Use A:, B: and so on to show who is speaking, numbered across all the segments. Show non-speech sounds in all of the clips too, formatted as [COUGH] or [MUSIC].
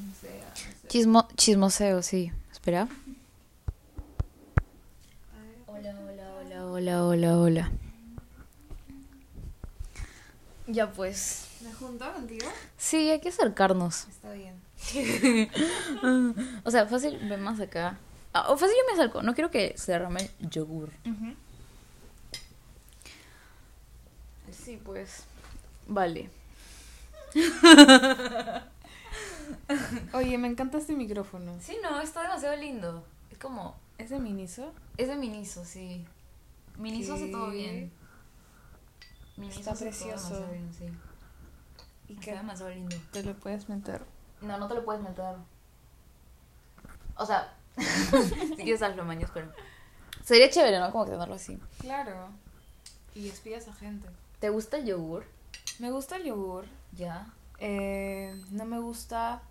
A: chismosea. no sé.
B: Chismo, chismoseo, sí. Espera. Hola, hola, hola, hola, hola, hola. Ya pues.
A: ¿Me junto contigo?
B: Sí, hay que acercarnos.
A: Está bien. [LAUGHS]
B: O sea, fácil, ve más acá. Ah, o fácil yo me acerco. No quiero que se derrame el yogur. Sí, pues. Vale. [LAUGHS]
A: Oye, me encanta este micrófono.
B: Sí, no, está demasiado lindo. Es como.
A: ¿Es de Miniso?
B: Es de Miniso, sí. Miniso hace todo
A: ¿Qué?
B: bien. Miniso
A: Está
B: hace todo
A: precioso.
B: demasiado bien, sí.
A: ¿Y
B: Está
A: qué?
B: demasiado lindo.
A: Te lo puedes meter.
B: No, no te lo puedes meter. O sea, [LAUGHS] si quieres hazlo maños, pero. Sería chévere, ¿no? Como que tenerlo así.
A: Claro. Y espías a gente.
B: ¿Te gusta el yogur?
A: Me gusta el yogur.
B: Ya.
A: Eh, no me gusta.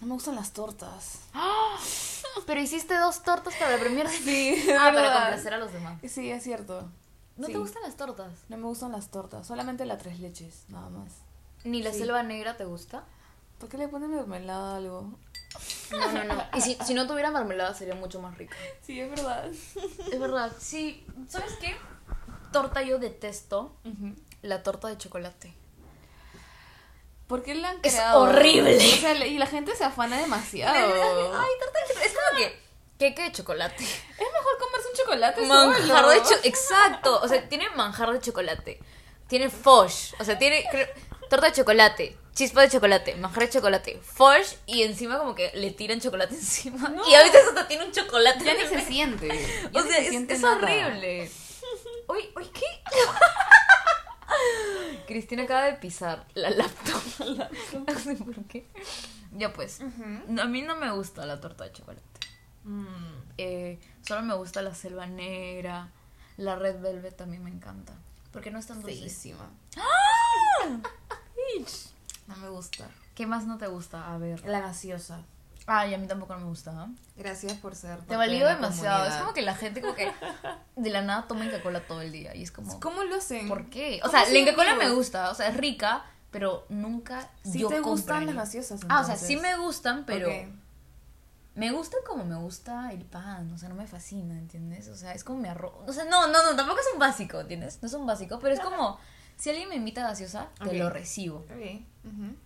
A: No me gustan las tortas. [GASPS]
B: Pero hiciste dos tortas para la [LAUGHS] primera.
A: Sí,
B: Ah, para complacer a los demás.
A: Sí, es cierto.
B: ¿No
A: Sí.
B: te gustan las tortas?
A: No me gustan las tortas, solamente la tres leches, nada más.
B: ¿Ni la
A: Sí.
B: selva negra te gusta?
A: ¿Por qué le ponen mermelada a algo?
B: No, no, no. Y si, si no tuviera mermelada sería mucho más rica. [LAUGHS]
A: Sí, es verdad.
B: Es verdad. Sí, ¿sabes qué? Torta yo detesto la torta de chocolate.
A: ¿Por qué la han
B: Es
A: creado?
B: horrible.
A: O sea, y la gente se afana demasiado.
B: Ay, chocolate. Es como que queque de chocolate.
A: Es mejor comerse un chocolate
B: Manjar
A: solo.
B: de chocolate. Exacto. O sea, tiene manjar de chocolate. Tiene fosh. O sea, tiene torta de chocolate. Chispa de chocolate. Manjar de chocolate. Fosh. Y encima como que le tiran chocolate [LAUGHS] encima.
A: No.
B: Y a veces hasta tiene un chocolate.
A: Ya ni se siente. [LAUGHS] Ya
B: O sea,
A: se
B: es,
A: siente
B: es horrible. Uy, uy, ¿qué? [LAUGHS] Cristina acaba de pisar [LAUGHS] la laptop. No sé por qué. Ya pues. A mí no me gusta la torta de chocolate.
A: Mm.
B: Eh, solo me gusta la selva negra. La red velvet también me encanta. Porque no es tan dulce.
A: Feísima. [LAUGHS] No me gusta.
B: ¿Qué más no te gusta? A ver.
A: La gaseosa.
B: Ay, a mí tampoco no me gusta. ¿eh?
A: Gracias por ser.
B: Te
A: parte
B: valió
A: de la
B: demasiado. Es como que la gente como que de la nada toma Inca-Cola todo el día. Y es como...
A: ¿Cómo lo hacen?
B: ¿Por qué? O
A: ¿Cómo
B: sea, la Inca-Cola me gusta. O sea, es rica, pero nunca
A: Sí
B: yo
A: te gustan las gaseosas,
B: Ah, o sea, sí me gustan, pero...
A: Ok.
B: Me gustan como me gusta el pan, o sea, no me fascina, ¿entiendes? O sea, es como mi arroz. O sea, no, no, no, tampoco es un básico, ¿entiendes? No es un básico, pero es como, si alguien me invita a gaseosa, te lo recibo.
A: Ok. Ujú.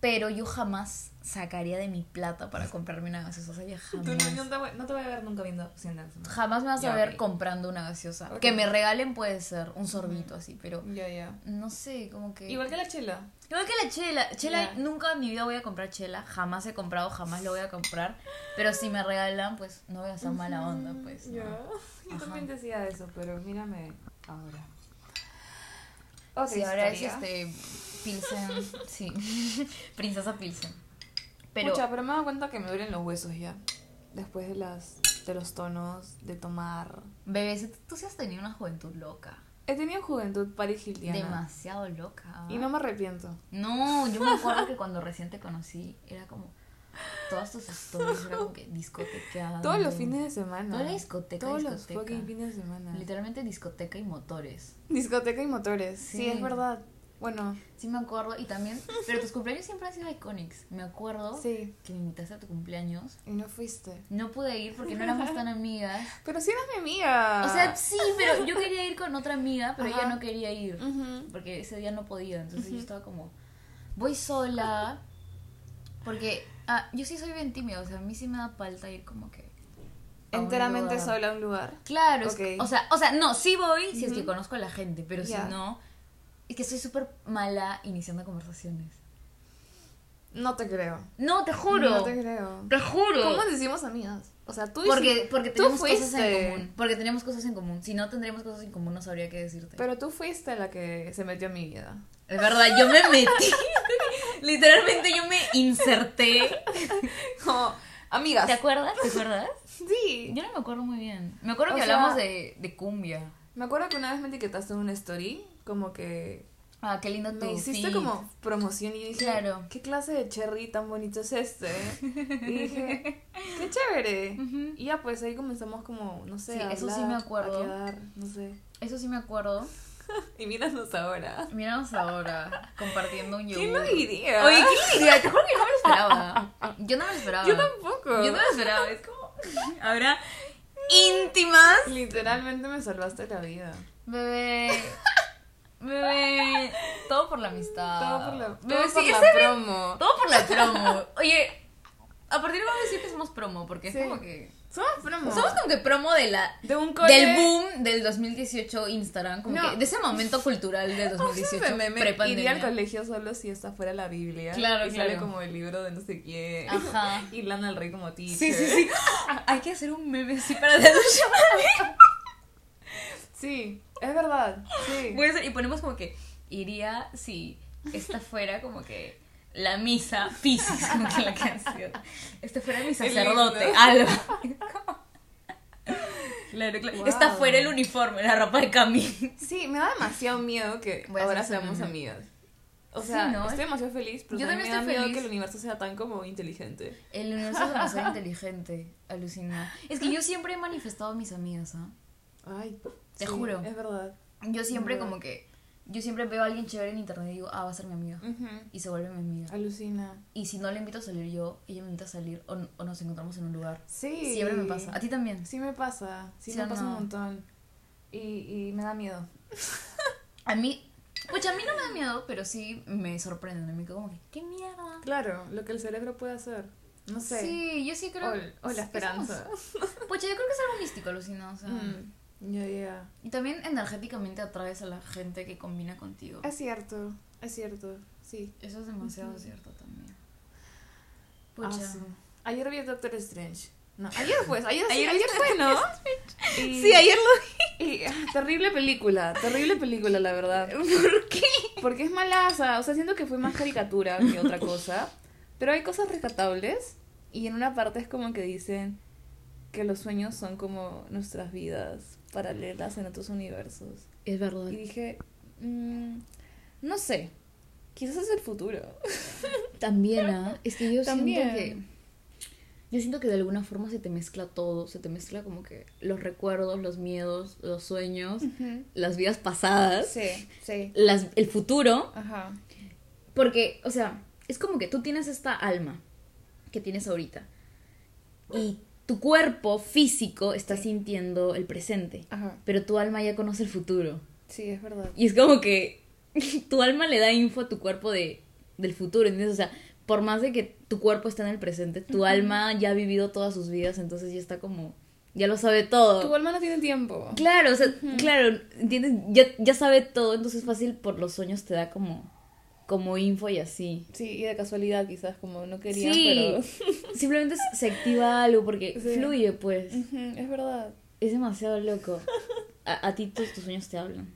B: Pero yo jamás sacaría de mi plata para comprarme una gaseosa, o sea, ya
A: Tú no,
B: jamás.
A: no te voy, no te voy a ver nunca viendo eso.
B: Jamás me vas a ver comprando una gaseosa. Que me regalen puede ser un sorbito así, pero
A: Ya, ya.
B: no sé, como que...
A: Igual que la chela.
B: Igual que la chela. Chela, nunca en mi vida voy a comprar chela. Jamás he comprado, jamás lo voy a comprar. Pero si me regalan, pues no voy a hacer mala onda, pues. ¿no?
A: Ya. Yo
B: Ajá.
A: también decía eso, pero mírame ahora. Otra
B: Sí, ahora es
A: historia.
B: este. Pilsen. Sí. [LAUGHS] Princesa Pilsen. Pero.
A: Pucha, pero me he dado cuenta que me duelen los huesos ya. Después de las de los tonos, de tomar.
B: Bebé, si tú, tú sí has tenido una juventud loca.
A: He tenido juventud Paris Hiltiana.
B: Demasiado loca.
A: Y no me arrepiento.
B: No, yo me acuerdo que cuando recién te conocí, era como. Todas tus stories, era como que discotequeando.
A: Todos los fines de semana.
B: Toda la discoteca,
A: Todos
B: discoteca.
A: los fucking fines de semana.
B: Literalmente discoteca y motores.
A: Discoteca y motores. Sí.
B: Sí.
A: es verdad. Bueno,
B: Sí me acuerdo y también, pero tus cumpleaños siempre han sido iconics. Me acuerdo
A: sí.
B: que me invitaste a tu cumpleaños.
A: Y no fuiste.
B: No pude ir porque no éramos tan amigas. [LAUGHS]
A: Pero sí eras mi amiga.
B: O sea, sí, pero yo quería ir con otra amiga, pero
A: Ajá.
B: ella no quería ir porque ese día no podía. Entonces yo estaba como, voy sola. Porque ah, yo sí soy bien tímida, o sea, a mí sí me da palta ir como que.
A: enteramente
B: lugar.
A: sola a un lugar.
B: Claro, es-
A: Ok.
B: o sea, o sea, no, sí voy si es que conozco a la gente, pero
A: Ya.
B: si no, es que soy súper mala iniciando conversaciones.
A: No te creo.
B: No, te juro.
A: No te creo.
B: Te juro.
A: ¿Cómo nos hicimos amigas? O sea, tú
B: Porque,
A: hiciste-
B: porque
A: tú
B: tenemos cosas en común. Porque tenemos cosas en común. Si no tendríamos cosas en común, no sabría qué decirte.
A: Pero tú fuiste la que se metió en mi vida.
B: es verdad, yo me metí. [LAUGHS] Literalmente yo me inserté.
A: Como, amigas.
B: ¿Te acuerdas? ¿Te acuerdas?
A: Sí.
B: Yo no me acuerdo muy bien. Me acuerdo
A: O
B: que
A: sea-
B: hablamos de, de cumbia.
A: Me acuerdo que una vez me etiquetaste en una story, como que
B: Ah, qué lindo
A: me hiciste
B: feed.
A: como promoción y dije,
B: Claro.
A: ¿qué clase de cherry tan bonito es este? [LAUGHS] Y dije, qué chévere. Y ya pues ahí comenzamos como, no sé,
B: Sí,
A: a
B: eso sí me acuerdo.
A: A quedar, no sé.
B: Eso sí me acuerdo. [LAUGHS]
A: Y míranos ahora.
B: Miramos ahora, compartiendo un yogur.
A: ¿Quién lo diría?
B: Oye, ¿quién lo diría? Te juro que no me lo esperaba. Yo no me lo esperaba.
A: Yo tampoco.
B: Yo no me lo esperaba. Es como. [LAUGHS] Ahora, íntimas.
A: Literalmente me salvaste la vida.
B: Bebé. Bebé. Todo por la amistad.
A: Todo por la,
B: Bebé,
A: todo por
B: sí,
A: la promo.
B: Todo por la promo. Oye, a partir de ahora decir que somos promo, porque es
A: Sí.
B: como que.
A: Somos promo.
B: Somos como que promo de la.
A: de un cole.
B: Del boom del 2018 Instagram, como
A: No.
B: que de ese momento cultural del 2018
A: Ese meme,
B: prepandemia.
A: Iría al colegio solo si esta fuera la Biblia.
B: Claro,
A: y sale
B: claro.
A: como el libro de no sé quién.
B: Ajá. [LAUGHS]
A: Y Lana del Rey como teacher.
B: Sí, sí, sí. [LAUGHS] Hay que hacer un meme así para deducir. [LAUGHS]
A: Sí, es verdad. Sí.
B: Y ponemos como que iría si esta fuera como que la misa Pisces, [LAUGHS] como que la canción. Este fuera mi sacerdote. [LAUGHS] Alba. Claro, claro.
A: Wow.
B: Esta fuera el uniforme, la ropa de Camille.
A: Sí, me da demasiado miedo que ahora seamos amigas. O
B: Sí,
A: sea,
B: ¿no?
A: estoy demasiado feliz, pero
B: Yo
A: también me da
B: también
A: miedo
B: estoy
A: que
B: feliz.
A: el universo sea tan como inteligente.
B: El universo es demasiado inteligente, alucina. Es que yo siempre he manifestado a mis amigas, ¿ah?
A: Ay,
B: Te
A: sí,
B: juro.
A: Es verdad.
B: Yo siempre
A: Verdad.
B: como que, yo siempre veo a alguien chévere en internet y digo, ah, va a ser mi amiga. Y se vuelve mi amiga.
A: Alucina.
B: Y si no le invito a salir yo, ella me invita a salir o, o nos encontramos en un lugar.
A: Sí.
B: Siempre me pasa. ¿A ti también?
A: Sí me pasa. Sí,
B: ¿Sí
A: me pasa
B: no?
A: un montón. Y, y me da miedo. [LAUGHS]
B: A mí, pues a mí no me da miedo, pero sí me sorprende. Me quedo como que, ¿qué mierda?
A: Claro, lo que el cerebro puede hacer. No sé.
B: Sí, yo sí creo.
A: O, o la
B: es-
A: esperanza. [LAUGHS]
B: Pues yo creo que es algo místico, alucina. O sea,
A: Mm, Ya.
B: Y también energéticamente atraes a la gente que combina contigo.
A: Es cierto, es cierto. Sí.
B: Eso es demasiado cierto también.
A: Ah,
B: Pucha.
A: Ayer vi a Doctor Strange. No, ayer pues, ayer, sí,
B: Ayer
A: fue, ¿no? Y-
B: Sí, ayer lo
A: y, ah, terrible película, terrible película, la verdad. [LAUGHS]
B: ¿Por qué?
A: Porque es malaza, o sea, siento que fue más caricatura que otra cosa. Pero hay cosas rescatables. Y en una parte es como que dicen que los sueños son como nuestras vidas paralelas en otros universos.
B: Es verdad.
A: Y dije, mm, no sé, quizás es el futuro. [LAUGHS]
B: También, ¿ah? Es que yo
A: También.
B: siento que. Yo siento que de alguna forma se te mezcla todo. Se te mezcla como que los recuerdos, los miedos, los sueños, las vidas pasadas,
A: Sí, sí.
B: las, el futuro.
A: Ajá.
B: Porque, o sea, es como que tú tienes esta alma que tienes ahorita. Y tu cuerpo físico está
A: Sí.
B: sintiendo el presente.
A: Ajá.
B: Pero tu alma ya conoce el futuro.
A: Sí, es verdad.
B: Y es como que [LAUGHS] tu alma le da info a tu cuerpo de, del futuro, ¿entiendes? O sea, por más de que tu cuerpo está en el presente, tu alma ya ha vivido todas sus vidas, entonces ya está como, ya lo sabe todo.
A: Tu alma no tiene tiempo.
B: Claro, o sea, claro, ¿entiendes? Ya, ya sabe todo, entonces fácil por los sueños te da como, como info y así.
A: Sí, y de casualidad quizás como no quería,
B: Sí,
A: pero... [LAUGHS]
B: simplemente se- activa algo porque
A: Sí.
B: fluye, pues.
A: Es verdad.
B: Es demasiado loco. A, a ti todos tus sueños te hablan.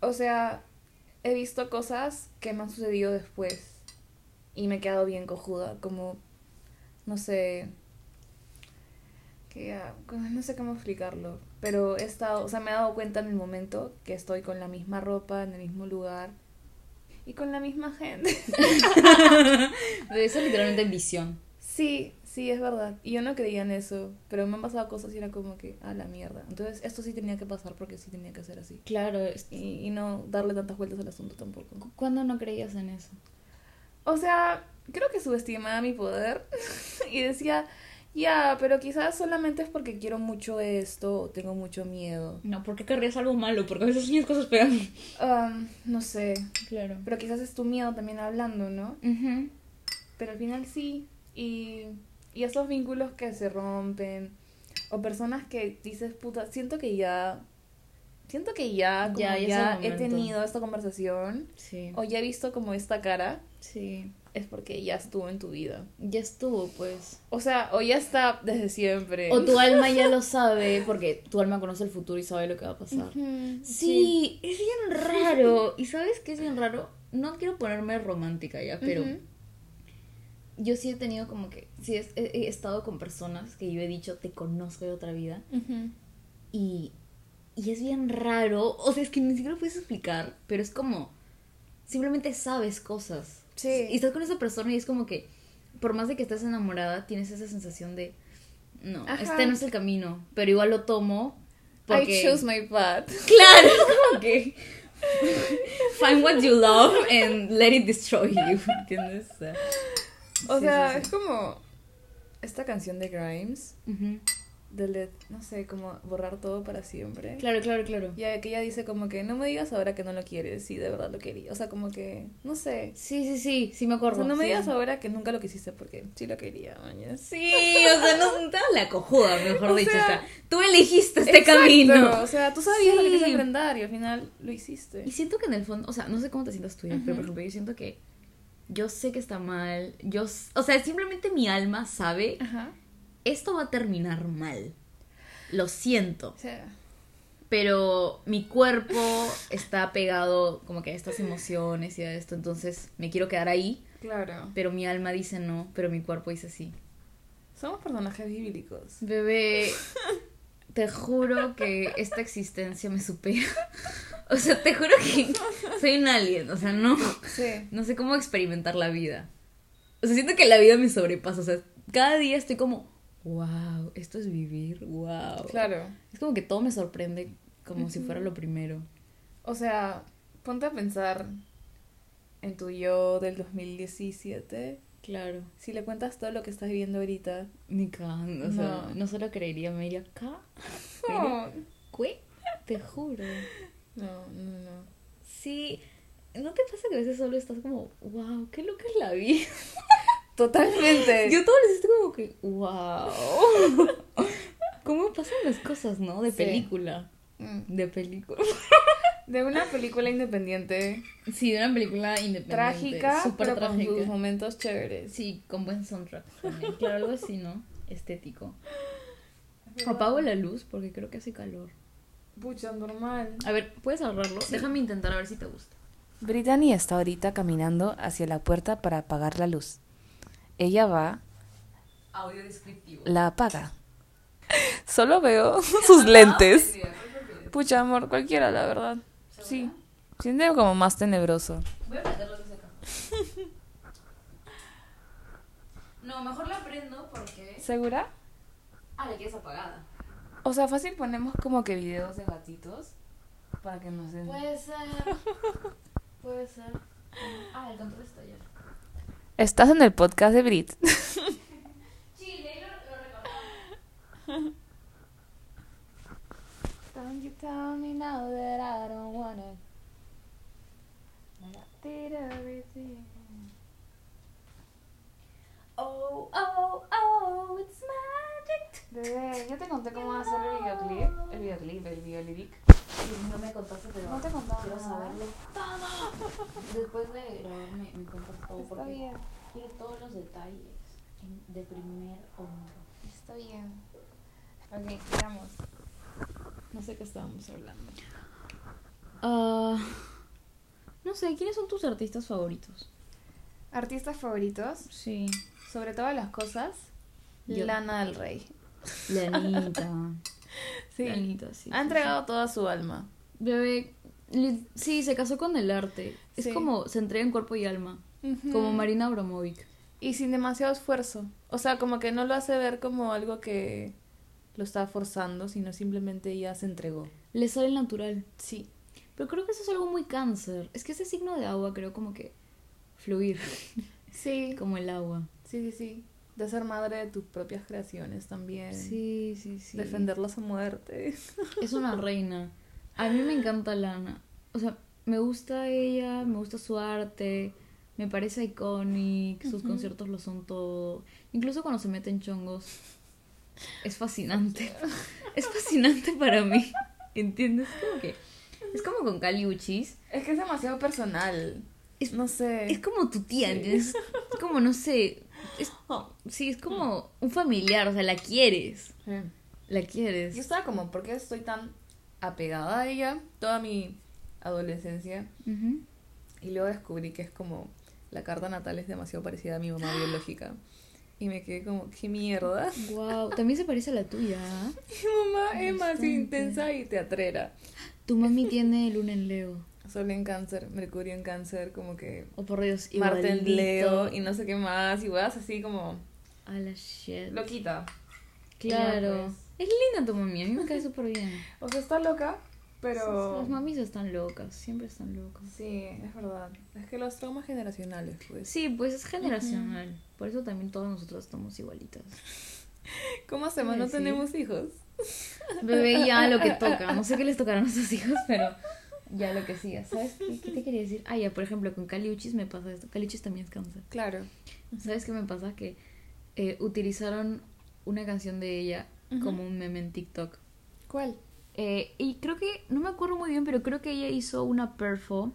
A: O sea, he visto cosas que me han sucedido después y me he quedado bien cojuda, como, no sé, que no sé cómo explicarlo, pero he estado, o sea, me he dado cuenta en el momento que estoy con la misma ropa, en el mismo lugar y con la misma gente. [LAUGHS]
B: Eso es literalmente en visión.
A: Sí, sí, es verdad. Y yo no creía en eso, pero me han pasado cosas y era como que, a la mierda. Entonces, esto sí tenía que pasar porque sí tenía que ser así.
B: Claro,
A: Y, y no darle tantas vueltas al asunto tampoco.
B: ¿cu- ¿cuándo no creías en eso?
A: O sea, creo que subestimaba mi poder [LAUGHS] y decía, ya, pero quizás solamente es porque quiero mucho esto o tengo mucho miedo.
B: No, ¿por qué querrías algo malo? Porque a veces sueñas cosas peor.
A: Am, no sé,
B: Claro.
A: pero quizás es tu miedo también hablando, ¿no? Pero al final sí. Y, y esos vínculos que se rompen o personas que dices, puta, siento que ya... Siento que ya, como
B: Ya,
A: ya,
B: ya
A: he tenido esta conversación
B: Sí.
A: o ya he visto como esta cara,
B: Sí.
A: Es porque ya estuvo en tu vida.
B: Ya estuvo, pues.
A: O sea, o ya está desde siempre.
B: O tu [LAUGHS] alma ya lo sabe, porque tu alma conoce el futuro y sabe lo que va a pasar. Sí, es bien raro. ¿Y sabes qué es bien raro? No quiero ponerme romántica ya, pero yo sí he tenido como que, sí he, estado con personas que yo he dicho, te conozco de otra vida. Y, y es bien raro. O sea, es que ni siquiera lo puedes explicar, pero es como, simplemente sabes cosas.
A: Sí.
B: Y estás con esa persona y es como que, por más de que estés enamorada, tienes esa sensación de, no,
A: Ajá.
B: este no es el camino, pero igual lo tomo. Porque...
A: I choose my path. [LAUGHS]
B: Claro, es como que. Find what you love and let it destroy you. ¿Entiendes? O sea,
A: O
B: Sí,
A: sea,
B: sí, sí.
A: es como esta canción de Grimes, de Let- no sé, como borrar todo para siempre.
B: Claro, claro, claro.
A: Ya que ella dice como que no me digas ahora que no lo quieres, si de verdad lo quería. O sea, como que, no sé.
B: Sí, sí, sí, sí me
A: O
B: acuerdo.
A: sea, no me
B: sí.
A: digas ahora que nunca lo quisiste porque sí lo quería, mañas.
B: Sí, o sea, no te la cojuda, mejor [LAUGHS]
A: O
B: dicho.
A: sea,
B: o sea, tú elegiste este
A: Exacto,
B: camino.
A: O sea, tú sabías lo que
B: Sí.
A: querías enfrentar y al final lo hiciste.
B: Y siento que en el fondo, o sea, no sé cómo te sientas tú, ya, pero por ejemplo, yo siento que yo sé que está mal. Yo, o sea, simplemente mi alma sabe,
A: Ajá.
B: Esto va a terminar mal. Lo siento.
A: Sea,
B: Pero mi cuerpo está pegado como que a estas emociones y a esto, entonces me quiero quedar ahí,
A: claro.
B: pero mi alma dice no, pero mi cuerpo dice sí.
A: Somos personajes bíblicos.
B: Bebé, te juro que esta existencia me supera. [LAUGHS] O sea, te juro que soy un alien, o sea, no,
A: Sí.
B: no sé cómo experimentar la vida. O sea, siento que la vida me sobrepasa, o sea, cada día estoy como, wow, esto es vivir, wow.
A: Claro.
B: Es como que todo me sorprende como si fuera lo primero.
A: O sea, ponte a pensar en tu yo del 2017.
B: Claro.
A: Si le cuentas todo lo que estás viviendo ahorita.
B: Ni cagando, o sea,
A: No.
B: no solo creería, me diría, ¿ca? [LAUGHS]
A: No,
B: ¿Qué? Te juro.
A: no, no. no.
B: Sí, ¿no te pasa que a veces solo estás como, wow, qué loca es la vida? [LAUGHS]
A: Totalmente.
B: Yo todo les estoy como que, wow. [LAUGHS] ¿Cómo pasan las cosas, no? De
A: Sí.
B: película.
A: Mm.
B: De película. [LAUGHS]
A: De una película independiente,
B: Sí, de una película independiente.
A: trágica,
B: Súper
A: pero con
B: trágica.
A: sus momentos chéveres.
B: Sí, con buen soundtrack también. Claro, algo así, ¿no? Estético. Apago la luz porque creo que hace calor.
A: Pucha, normal.
B: A ver, ¿puedes cerrarlo? Déjame intentar a ver si te gusta.
A: Brittany está ahorita caminando hacia la puerta para apagar la luz. Ella va,
B: Audio descriptivo.
A: la apaga. [LAUGHS] Solo veo [LAUGHS] [LAUGHS] sus lentes. Pucha, amor, cualquiera, la verdad. Sí. Siente como más tenebroso.
B: Voy a meterlo desde acá. No, mejor la prendo porque.
A: ¿Segura?
B: Ah, la quieres apagada.
A: O sea, fácil ponemos como que videos de gatitos para que nos den.
B: Puede ser. Puede ser. Ah, el control está ya.
A: Estás en el podcast de Brit. [LAUGHS]
B: Chile, lo, lo.
A: Don't you tell me now that I don't want it.
B: Oh, oh, oh, it's magic.
A: Bebé, ya te conté cómo hacer el videoclip. El videoclip, el videoliric.
B: No me contaste, pero
A: No te contaba
B: quiero
A: nada.
B: saberlo todo. Después de grabarme, me cuentas todo
A: Está
B: porque
A: bien,
B: quiero todos los detalles de primer hombro.
A: está bien. Ok, sigamos. No sé qué estábamos hablando.
B: Ah, no sé, ¿quiénes son tus artistas favoritos?
A: Artistas favoritos,
B: Sí.
A: sobre todas las cosas,
B: Yo.
A: Lana del Rey.
B: Lanita.
A: Sí.
B: Lanita, sí.
A: Ha entregado toda su alma.
B: Bebé, sí, se casó con el arte. Es como se entrega en cuerpo y alma. Como Marina Abramovic.
A: Y sin demasiado esfuerzo. O sea, como que no lo hace ver como algo que lo está forzando, sino simplemente ella se entregó.
B: Le sale natural.
A: Sí.
B: Pero creo que eso es algo muy cáncer. Es que ese signo de agua creo como que fluir,
A: Sí. [LAUGHS]
B: como el agua.
A: Sí, sí, sí. De ser madre de tus propias creaciones también.
B: Sí, sí, sí.
A: Defenderlas a muerte.
B: Es una [LAUGHS] reina. A mí me encanta Lana. O sea, me gusta ella, me gusta su arte, me parece iconic, sus conciertos lo son todo. Incluso cuando se mete en chongos. Es fascinante. [LAUGHS] Es fascinante para mí. ¿Entiendes? Como que. Es como con Cali Uchis.
A: Es que es demasiado personal.
B: Es-
A: no sé.
B: Es como tu tía. Es como, no sé. Es, sí, es como un familiar, o sea, la quieres.
A: Sí.
B: La quieres.
A: Yo estaba como, ¿por qué estoy tan apegada a ella toda mi adolescencia? Y luego descubrí que es como, la carta natal es demasiado parecida a mi mamá biológica. Y me quedé como, ¿qué mierda?
B: Wow, también se parece a la tuya. [LAUGHS]
A: Mi mamá es más intensa y teatrera.
B: Tu mami tiene luna en Leo.
A: Sol en cáncer, Mercurio en cáncer, como que
B: Oh, por Dios,
A: Marte en. Leo y no sé qué más. Y weas así como,
B: A la shit.
A: loquita.
B: Claro.
A: Pues.
B: Es linda tu mami, a mí me cae súper bien.
A: O sea, está loca, Pero...
B: Las mamis están locas, siempre están locas.
A: Sí, es verdad. Es que los traumas generacionales, pues.
B: Sí, pues es generacional. Por eso también todos nosotros estamos igualitas. [LAUGHS]
A: ¿Cómo hacemos? No
B: Sí.
A: tenemos hijos.
B: Bebé, ya lo que [LAUGHS] toca. No sé qué les tocará a nuestros hijos, pero ya lo que siga. ¿Sabes qué, qué te quería decir? Ah, ya, por ejemplo, con Caliuchis me pasa esto. Caliuchis también es cáncer.
A: Claro.
B: ¿Sabes qué me pasa? Que eh, utilizaron una canción de ella como un meme en TikTok.
A: ¿Cuál?
B: Eh, y creo que, no me acuerdo muy bien, pero creo que ella hizo una perfo.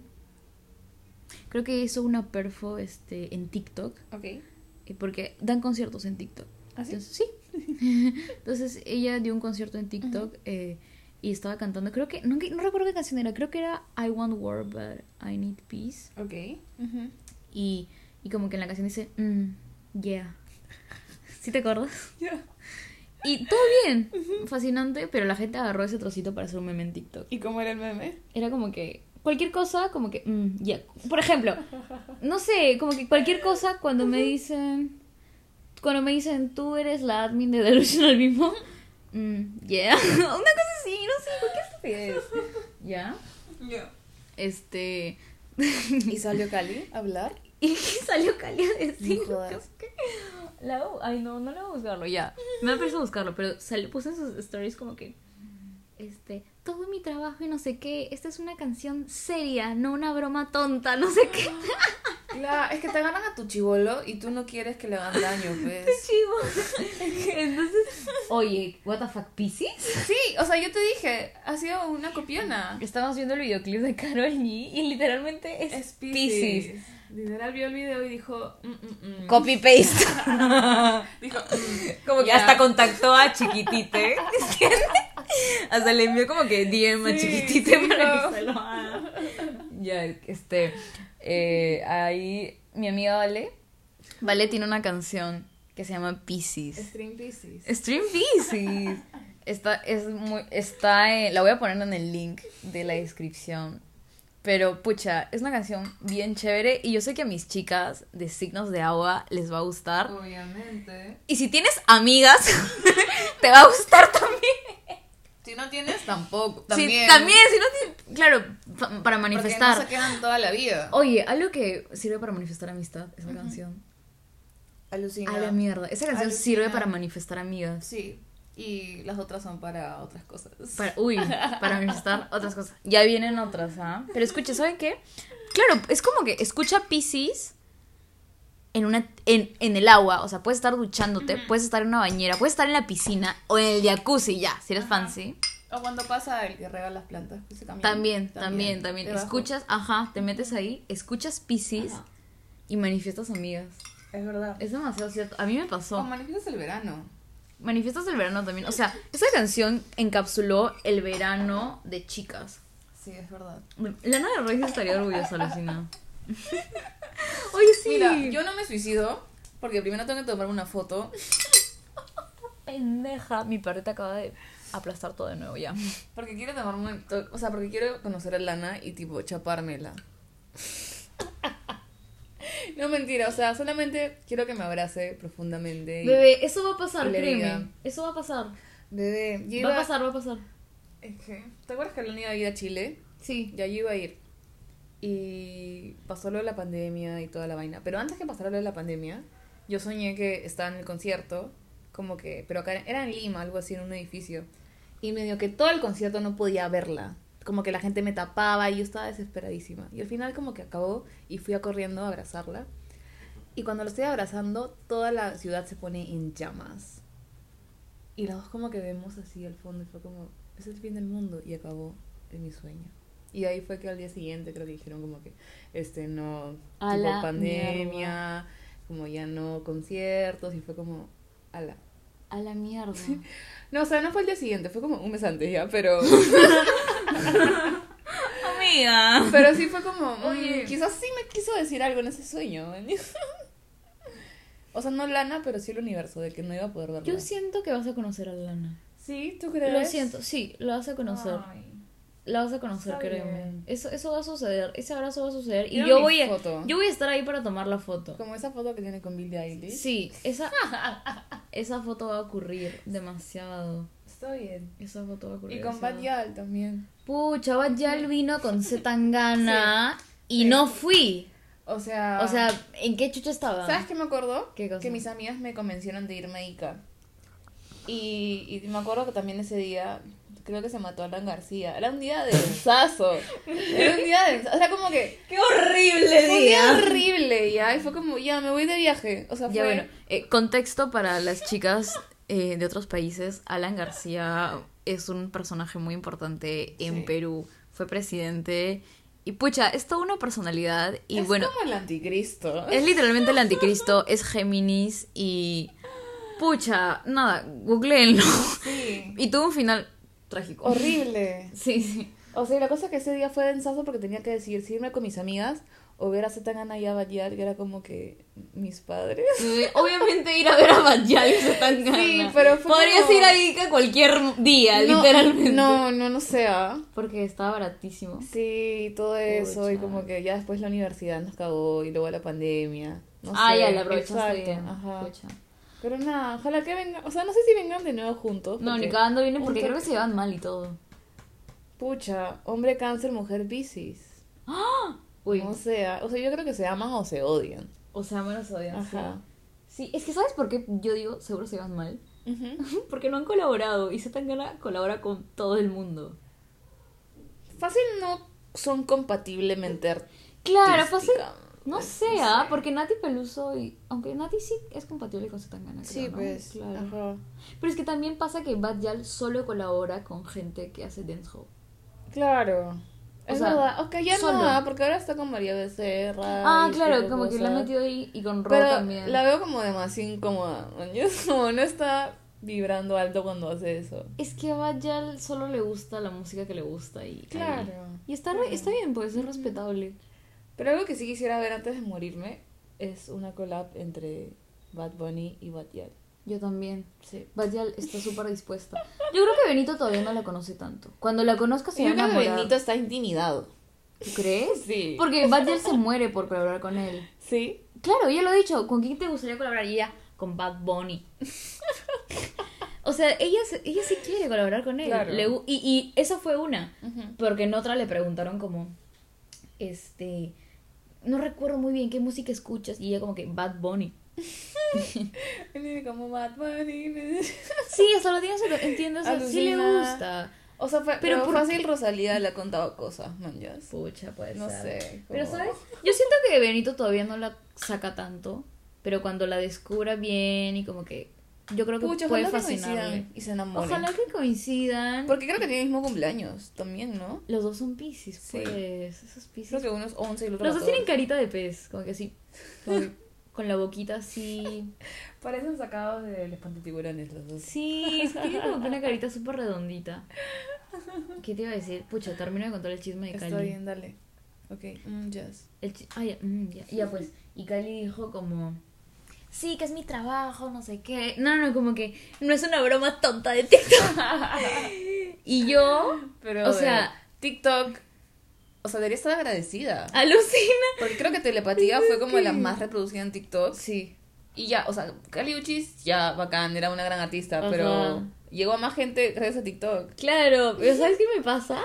B: Creo que hizo una perfo este, en TikTok.
A: Ok.
B: eh, Porque dan conciertos en TikTok.
A: ¿Ah, sí?
B: Entonces, sí. [LAUGHS] Entonces ella dio un concierto en TikTok eh, y estaba cantando. Creo que, no, no recuerdo qué canción era. Creo que era I Want War, but I Need Peace.
A: Ok.
B: Y, y como que en la canción dice, mm, yeah. [LAUGHS] ¿Sí te acuerdas?
A: Ya.
B: Y todo bien, fascinante, pero la gente agarró ese trocito para hacer un meme en TikTok.
A: ¿Y cómo era el meme?
B: Era como que cualquier cosa, como que, mm, yeah. Por ejemplo, no sé, como que cualquier cosa cuando me dicen, cuando me dicen, tú eres la admin de Delusional Bimbo, [LAUGHS] mm, yeah. [LAUGHS] Una cosa así, no sé, cualquier estupidez. ¿Ya?
A: Ya.
B: Este...
A: ¿Y salió Cali a hablar? [LAUGHS]
B: Y salió Cali a decir La, ay, no, no le voy a buscarlo, ya. Me da buscarlo, pero sal- puse en sus stories como que. Este, todo mi trabajo y no sé qué. Esta es una canción seria, no una broma tonta, no sé qué. [LAUGHS]
A: Claro, es que te ganan a tu chivolo y tú no quieres que le hagan daño, [LAUGHS] pues.
B: Chivo. Entonces, oye, ¿What the fuck, Pisces?
A: Sí, o sea, yo te dije, ha sido una copiona.
B: Estamos viendo el videoclip de Carol G y literalmente es,
A: Es
B: Pisces.
A: Pisces. Literal vio el video y dijo, mm, mm, mm.
B: Copy paste. [LAUGHS]
A: Dijo.
B: Como que hasta contactó a Chiquitite. ¿entiendes? [LAUGHS] hasta le envió como que DM a
A: Sí,
B: Chiquitite
A: sí,
B: para
A: no.
B: que se lo haga. Ya, este. Eh, ahí mi amiga Vale. Vale tiene una canción que se llama Pisces.
A: Stream Pisces.
B: Stream Pisces. Está, es muy, está en- la voy a poner en el link de la descripción. Pero, pucha, es una canción bien chévere y yo sé que a mis chicas de signos de agua les va a gustar.
A: Obviamente.
B: Y si tienes amigas, [LAUGHS] te va a gustar también.
A: Si no tienes, tampoco.
B: Sí,
A: También.
B: también, si no tienes, claro, pa- para
A: Porque
B: manifestar.
A: no se quedan toda la vida.
B: Oye, algo que sirve para manifestar amistad, esa canción.
A: Alucina.
B: A la mierda. Esa canción
A: Alucina.
B: sirve para manifestar amigas.
A: Sí. Y las otras son para otras cosas.
B: Para, uy, para manifestar [LAUGHS] otras cosas. Ya vienen otras, ¿ah? Pero escucha, ¿saben qué? Claro, es como que escucha Pisces en, una, en, en el agua. O sea, puedes estar duchándote, puedes estar en una bañera, puedes estar en la piscina o en el jacuzzi, ya, si eres
A: Ajá.
B: fancy.
A: O cuando pasa el que rega las plantas. ese.
B: También, también, también. Escuchas, ajá, te metes ahí, escuchas Pisces
A: Ajá.
B: y manifiestas amigas.
A: Es verdad.
B: Es demasiado cierto. A mí me
A: O
B: pasó.
A: manifiestas el verano.
B: Manifiestas el verano también. O sea, esa canción encapsuló el verano de chicas.
A: Sí, es verdad.
B: Lana de Rey estaría orgullosa, alucinada. [LAUGHS] Oye, sí.
A: Mira, yo no me suicido porque primero tengo que tomarme una foto. [LAUGHS]
B: Pendeja. Mi perrita acaba de aplastar todo de nuevo ya.
A: Porque quiero tomarme to- O sea, porque quiero conocer a Lana y tipo chapármela. [LAUGHS] No mentira, o sea, solamente quiero que me abrace profundamente. y-
B: Bebé, eso va a pasar, créeme.
A: diga.
B: Eso va a pasar.
A: Bebé, yo
B: Va a pasar, va a pasar.
A: Es que, ¿te acuerdas que Lana iba a ir a Chile?
B: Sí.
A: Ya yo iba a ir. Y pasó lo la pandemia y toda la vaina. Pero antes que pasara lo la pandemia, yo soñé que estaba en el concierto, como que, pero acá era en Lima, algo así, en un edificio. Y medio que todo el concierto no podía verla. Como que la gente me tapaba y yo estaba desesperadísima. Y al final como que acabó y fui a corriendo a abrazarla. Y cuando la estoy abrazando, toda la ciudad se pone en llamas. Y las dos como que vemos así al fondo y fue como, es el fin del mundo y acabó en mi sueño. Y ahí fue que al día siguiente creo que dijeron como que, este, no,
B: A
A: tipo
B: la
A: pandemia, como ya no conciertos y fue como, ala.
B: A la mierda.
A: No, o sea, no fue el día siguiente, fue como un mes antes ya, pero, [LAUGHS]
B: Amiga.
A: pero sí fue como,
B: Oye.
A: oye, quizás sí me quiso decir algo en ese sueño. [LAUGHS] o sea, no Lana, pero sí el universo, de que no iba a poder verla.
B: Yo siento que vas a conocer a Lana.
A: Sí, ¿tú crees?
B: Lo siento, sí, la vas a conocer.
A: Ay.
B: La vas a conocer,
A: Está
B: créeme.
A: bien.
B: Eso, eso va a suceder. Ese abrazo va a suceder. Y yo voy, a,
A: foto.
B: yo voy a estar ahí para tomar la foto.
A: Como esa foto que tiene con Billie Eilish.
B: Sí, esa, [LAUGHS] esa foto va a ocurrir demasiado.
A: Está bien.
B: Esa fue toda
A: Y
B: curiosidad.
A: con Bad Yal también.
B: Pucha, Bad Yal vino con [LAUGHS] Z Tangana y
A: sí.
B: no fui.
A: O sea.
B: O sea, ¿en qué chucha estaba?
A: ¿Sabes qué me acuerdo?
B: ¿Qué cosa?
A: Que mis amigas me convencieron de irme a Ica. Y, y me acuerdo que también ese día, creo que se mató Alan García. Era un día de ensazo. Era un día de ensazo. O sea, como que.
B: ¡Qué horrible
A: Fue un día horrible, ya. Y fue como, ya, me voy de viaje. O sea, fue.
B: Ya bueno, eh, contexto para las chicas eh, de otros países. Alan García es un personaje muy importante en
A: Sí.
B: Perú. Fue presidente y pucha, es toda una personalidad y
A: es
B: bueno,
A: como el anticristo.
B: es literalmente el anticristo, es Géminis y pucha, nada, googleenlo.
A: Sí.
B: Y tuvo un final trágico.
A: Horrible. [LAUGHS]
B: Sí, sí.
A: O sea, la cosa es que ese día fue densazo porque tenía que decidir si irme con mis amigas o ver a Zetangana y a Bayal, que era como que mis padres.
B: Sí, Obviamente ir a ver a Bajal y tan
A: Sí, pero fue
B: Podrías
A: como-
B: ir a Ica cualquier día,
A: No,
B: literalmente.
A: No, no, no sé. ¿ah?
B: Porque estaba baratísimo.
A: Sí, todo eso. Y como que ya después la universidad nos cagó y luego la pandemia. No
B: ah,
A: sé,
B: ya, la.
A: Ajá.
B: Pucha.
A: Pero nada, ojalá que vengan. O sea, no sé si vengan de nuevo juntos.
B: No, ni cagando vienen porque creo que se llevan mal y todo.
A: Pucha, hombre cáncer, mujer piscis.
B: Uy.
A: O sea, o sea, yo creo que se aman o se odian.
B: O sea, menos odian.
A: Ajá.
B: Sí. Sí, es que ¿sabes por qué yo digo seguro se llevan mal?
A: Ujú. [LAUGHS]
B: Porque no han colaborado y Zetangana colabora con todo el mundo.
A: Fácil no son compatiblemente
B: Claro, fácil. No sé, ¿ah? Porque Nati Peluso y. Aunque Nati sí es compatible con Zetangana. creo,
A: Sí,
B: ¿no?
A: pues.
B: Claro.
A: Ajá.
B: Pero es que también pasa que Bad Yal solo colabora con gente que hace dancehall.
A: Claro.
B: O
A: Es
B: sea,
A: verdad. Ok, ya
B: solo.
A: no, ah, porque ahora está con María Becerra.
B: Ah, claro,
A: tipo
B: como que la
A: cosas.
B: metido ahí y con Ro
A: Pero
B: también.
A: la veo como demasiado incómoda. [LAUGHS] como no está vibrando alto cuando hace eso.
B: Es que a Bad Yal solo le gusta la música que le gusta y.
A: Claro.
B: ahí. Y está, está bien, pues es respetable.
A: Pero algo que sí quisiera ver antes de morirme es una collab entre Bad Bunny y Bad Yal.
B: Yo también.
A: Sí.
B: Bad Yal está súper dispuesta. Yo creo que Benito todavía no la conoce tanto. Cuando la conozca se va a enamorar.
A: Benito está intimidado.
B: ¿Tú crees?
A: Sí.
B: Porque Bad Yal se muere por colaborar con él.
A: Sí.
B: Claro, ella lo ha dicho. ¿Con quién te gustaría colaborar? Y ella, con Bad Bunny. o sea, ella, se- ella sí quiere colaborar con él.
A: Claro.
B: Le y, y esa fue una. Porque en otra le preguntaron como, este, no recuerdo muy bien qué música escuchas. Y ella como que, Bad Bunny. [LAUGHS]
A: Como Bad Bunny.
B: Sí, eso lo tienes, entiendo, o sea, sí le gusta.
A: O sea, fue,
B: Pero
A: pero,
B: ¿por
A: fácil? Rosalía le ha contado cosas, man, ya.
B: Pucha, puede
A: No
B: ser.
A: sé.
B: Pero, ¿sabes? Yo siento que Benito todavía no la saca tanto. Pero cuando la descubra bien y como que. Yo creo que
A: Pucha,
B: puede
A: que y se enamoren.
B: Ojalá que coincidan.
A: Porque creo que tienen el mismo cumpleaños también, ¿no?
B: Los dos son Pisces,
A: Sí.
B: pues. Esos Pisces.
A: Creo que uno es 11 y el otro
B: Los dos
A: 14.
B: tienen carita de pez, como que así. como que [LAUGHS] con la boquita así.
A: Parecen sacados del espantatiburones los dos.
B: Sí, es que tiene como que una carita súper redondita. ¿Qué te iba a decir? Pucha, termino de contar el chisme de Cali.
A: Está bien, dale. Ok, mm, yes.
B: El ah, ya, mm, ya, ya, pues. Y Kylie dijo como, sí, que es mi trabajo, no sé qué. No, no, como que no es una broma tonta de TikTok. [LAUGHS] y yo,
A: Pero,
B: O sea-
A: eh, TikTok, o sea, debería estar agradecida.
B: alucina.
A: Porque creo que Telepatía fue como la más reproducida en TikTok.
B: Sí.
A: Y ya, o sea, Kali Uchis, ya, bacán, era una gran artista,
B: Ajá.
A: pero llegó a más gente gracias a TikTok.
B: Claro, pero ¿sabes qué me pasa?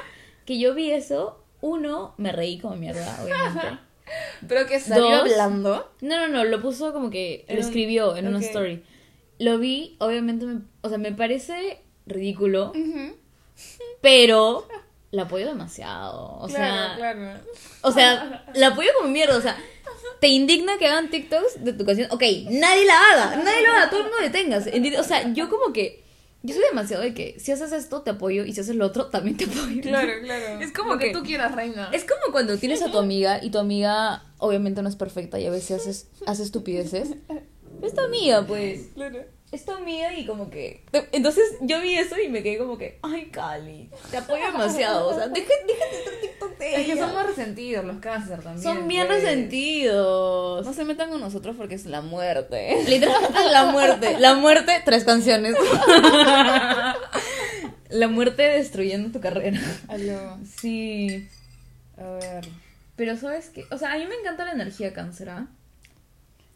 B: Que yo vi eso, uno, me reí como mierda, obviamente. [LAUGHS] [LAUGHS]
A: Pero que salió
B: Dos.
A: hablando.
B: No, no, no, lo puso como que lo escribió en una
A: ok.
B: story. Lo vi, obviamente, me, o sea, me parece ridículo,
A: Ujú.
B: pero la apoyo demasiado. O sea,
A: claro, claro.
B: O sea, la apoyo como mierda, o sea, te indigna que hagan TikToks de tu canción. Ok, nadie la haga, nadie lo haga, todo el mundo detengas. O sea, yo como que, yo soy demasiado de que si haces esto te apoyo y si haces lo otro también te apoyo.
A: Claro, [LAUGHS] claro.
B: Es como
A: que- tú quieras, reina.
B: Es como cuando tienes a tu amiga y tu amiga obviamente no es perfecta y a veces haces, hace estupideces. Es tu amiga, pues.
A: Claro.
B: Es tu amiga y como que... Entonces yo vi eso y me quedé como que, ay, Cali, te apoyo demasiado. O sea, deja- déjate estar TikTok de
A: Es que
B: ella.
A: somos resentidos los cáncer también.
B: Son bien
A: pues.
B: resentidos.
A: No se metan con nosotros porque es la muerte. [LAUGHS]
B: Literalmente la muerte. La muerte, tres canciones. [LAUGHS] La muerte destruyendo tu carrera.
A: Aló.
B: Sí.
A: A ver.
B: Pero sabes que, o sea, a mí me encanta la energía cáncer, ¿ah?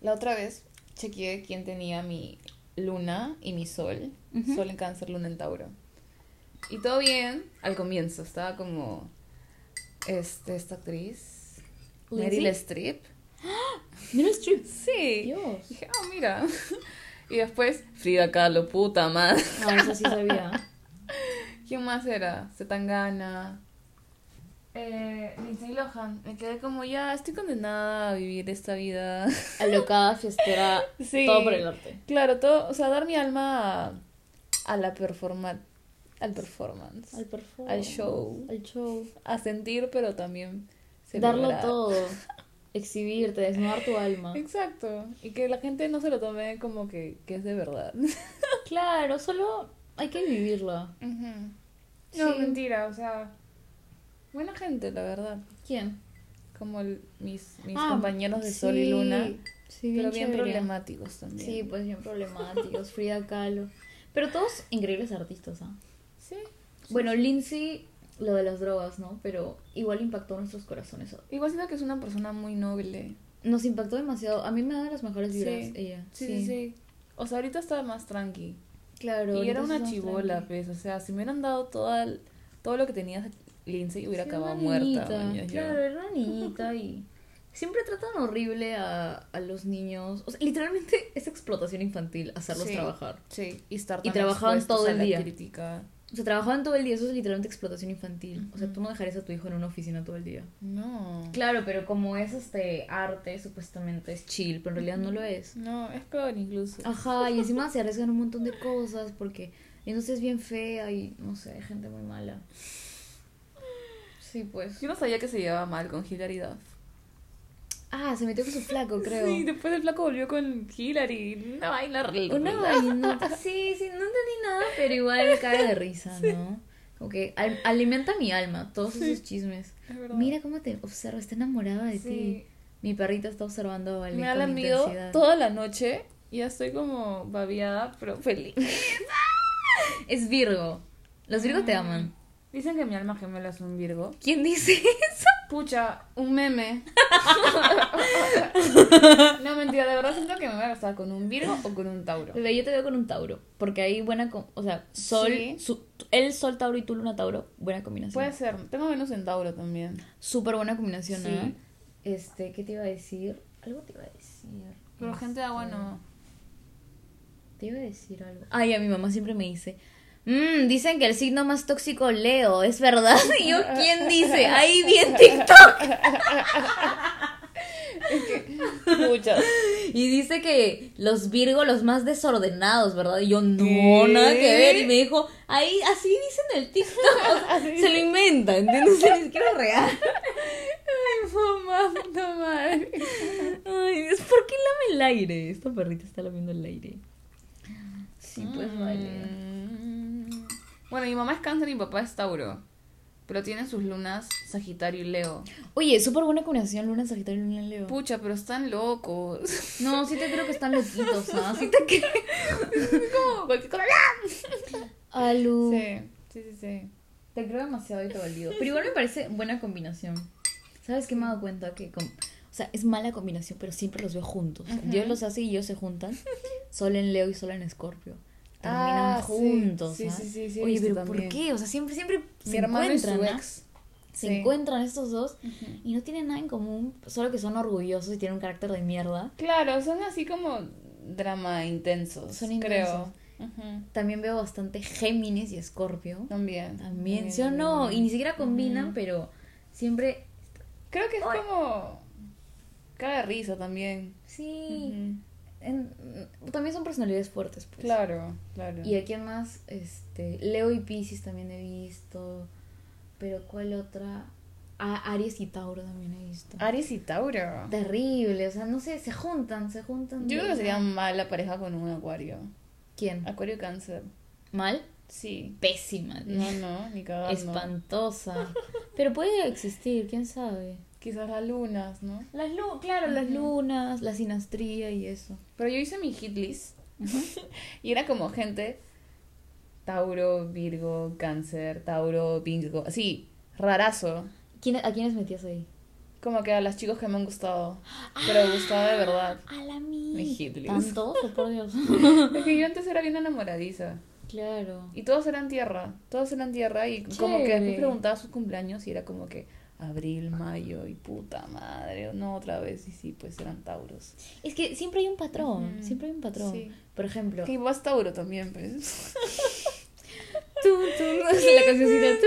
A: La otra vez chequeé quién tenía mi luna y mi sol.
B: Ujú.
A: Sol en cáncer, luna en Tauro. Y todo bien al comienzo. Estaba como. Este, esta actriz. Meryl Streep. [GASPS]
B: Meryl Streep.
A: Sí.
B: Dios.
A: Dije, ah, mira. [LAUGHS] Y después, Frida Kahlo, puta madre.
B: Ah, eso sí sabía. [LAUGHS]
A: ¿Quién más era? Zetangana. Eh, Lindsay Lohan. Me quedé como, ya, estoy condenada a vivir esta vida. [LAUGHS]
B: Alocada, fiestera,
A: Sí.
B: todo por el arte.
A: Claro, todo, o sea, dar mi alma a, a la performance. Al performance.
B: Al perform-
A: Al show.
B: Al show.
A: A sentir, pero también
B: Darlo [LAUGHS] todo. Exhibirte, desnudar tu alma.
A: Exacto. Y que la gente no se lo tome como que, que es de verdad. [LAUGHS]
B: Claro, solo hay que vivirla.
A: No,
B: Sí.
A: mentira, o sea. Buena gente, la verdad.
B: ¿Quién?
A: Como el- mis, mis
B: Ah,
A: compañeros de Sol y. Luna.
B: Sí,
A: pero bien
B: chévere.
A: problemáticos también.
B: Sí, pues bien problemáticos. Frida Kahlo. Pero todos increíbles artistas, ¿ah?
A: Sí.
B: Bueno, Lindsay, lo de las drogas, ¿no? Pero igual impactó nuestros corazones.
A: Igual siento que es una persona muy noble.
B: Nos impactó demasiado. A mí me da las mejores vibras
A: Sí.
B: ella.
A: Sí, sí, sí. O sea, ahorita está más tranqui.
B: Claro.
A: y era una chivola, pues. O sea, si me hubieran dado toda el- todo lo que tenía Lindsay, hubiera
B: Sí,
A: acabado muerta.
B: niñita. Claro, era una niñita y siempre tratan horrible a, a los niños. O sea, literalmente [LAUGHS] es explotación infantil hacerlos
A: Sí.
B: trabajar.
A: Sí, y estar
B: Y trabajaban todo el día.
A: crítica.
B: O sea, trabajaban todo el día, eso es literalmente explotación infantil. O sea, tú no dejarías a tu hijo en una oficina todo el día.
A: No.
B: Claro, pero como es este arte, supuestamente es chill, pero en realidad no lo es.
A: No, es peor incluso.
B: Ajá, y encima se arriesgan un montón de cosas porque entonces es bien fea y no sé, hay gente muy mala. Sí, pues.
A: Yo no sabía que se llevaba mal con Hilary Duff.
B: Ah, se metió con su flaco, [LAUGHS] creo.
A: Sí, después el flaco volvió con Hillary. Una vaina re-
B: Una vainota. Sí, sí, no entendí nada, pero igual cae de risa, [LAUGHS] ¿no? Como que al- alimenta mi alma, todos esos chismes.
A: Es.
B: Mira cómo te observa, está enamorada de
A: Sí.
B: ti. Mi perrita está observando a
A: Me ha lamido toda la noche y ya estoy como babiada, pero feliz. [LAUGHS]
B: Es Virgo. Los Virgos te aman.
A: Dicen que mi alma gemela es un Virgo.
B: ¿Quién dice eso?
A: Pucha, un meme. [LAUGHS] no, mentira, de verdad siento que me voy a casar con un Virgo o con un Tauro.
B: Bebé, yo te veo con un Tauro. Porque hay buena. O sea, Sol.
A: Sí.
B: su- el Sol Tauro y tú Luna Tauro. Buena combinación.
A: Puede ser. Tengo Venus en Tauro también.
B: Súper buena combinación,
A: Sí.
B: ¿no? Este, ¿qué te iba a decir? Algo te iba a decir.
A: Pero gente de agua
B: Este,
A: no.
B: Te iba a decir algo. Ay, a mi mamá siempre me dice. "Mm, dicen que el signo más tóxico Leo, ¿es verdad? [LAUGHS] Y yo, ¿quién dice? Ahí vi en [LAUGHS] TikTok.
A: Pucha.
B: Y dice que los Virgo, los más desordenados, ¿verdad? Y yo, no,
A: ¿Qué?
B: nada que ver. Y me dijo, ahí, así dicen en el TikTok. [LAUGHS] Se lo inventa, ¿entiendes? Ni siquiera es real.
A: Ay, mamá, puta madre.
B: Ay, Dios, ¿por qué lame el aire? Esta perrita está lamiendo el aire. Sí, pues vale.
A: Mm. Bueno, mi mamá es cáncer y mi papá es Tauro. Pero tienen sus lunas Sagitario y Leo.
B: Oye, súper buena combinación, Luna Sagitario y Luna Leo.
A: Pucha, pero están locos.
B: No, sí te creo que están loquitos, ¿ah? [LAUGHS] Sí te creo. [LAUGHS]
A: Como cualquier cosa.
B: Alu.
A: Sí, sí, sí, sí.
B: Te creo demasiado y te valido. Pero igual me parece buena combinación. ¿Sabes qué me he dado cuenta? Que, o sea, es mala combinación, pero siempre los veo juntos. Dios los hace y ellos se juntan. [LAUGHS] Sol en Leo y Sol en Escorpio. Terminan
A: Ah, sí.
B: juntos.
A: Sí,
B: ¿ah?
A: sí, sí, sí, he
B: Oye, pero
A: también.
B: ¿por qué? O sea, siempre, siempre
A: Mi
B: se
A: hermano y su
B: encuentran. ¿ah?
A: ex.
B: Se
A: Sí.
B: encuentran estos dos y no tienen nada en común, solo que son orgullosos y tienen un carácter de mierda.
A: Claro, son así como drama intensos.
B: Son
A: creo. Ujú.
B: También veo bastante Géminis y Escorpio.
A: También.
B: También, ¿sí o no? Y ni siquiera combinan, pero siempre
A: Creo que es como. Caga de risa también.
B: Sí. En- también son personalidades fuertes, pues.
A: Claro, claro.
B: Y a quién más, este, Leo y Pisces también he visto. Pero ¿cuál otra? A Aries y Tauro también he visto.
A: Aries y Tauro.
B: Terrible, o sea, no sé, se juntan, se juntan.
A: Yo creo que sería mala pareja con un acuario.
B: ¿Quién?
A: Acuario y cáncer.
B: ¿Mal?
A: Sí.
B: Pésima.
A: No, no, ni cagando.
B: Espantosa. Pero puede existir, quién sabe.
A: Quizás las lunas, ¿no?
B: Las lu claro, las lunas, la sinastría y eso.
A: Pero yo hice mi hit list. [LAUGHS] y era como gente. Tauro, Virgo, Cáncer, Tauro, Virgo. Así, rarazo.
B: ¿Quién, ¿A quiénes metías ahí?
A: Como que a los chicos que me han gustado. [GASPS] Pero me gustaba de verdad.
B: A la mía.
A: Mi hit list.
B: ¿Tantos? Oh, por Dios. [LAUGHS]
A: Es que yo antes era bien enamoradiza.
B: Claro.
A: Y todos eran tierra, todos eran tierra y como que después preguntaba sus cumpleaños y era como que abril, mayo y puta madre, no otra vez y sí, pues eran tauros.
B: Es que siempre hay un patrón, siempre hay un patrón.
A: Sí.
B: Por ejemplo,
A: Que vas tauro también, pues. [LAUGHS]
B: Tun, la cancioncita. [LAUGHS]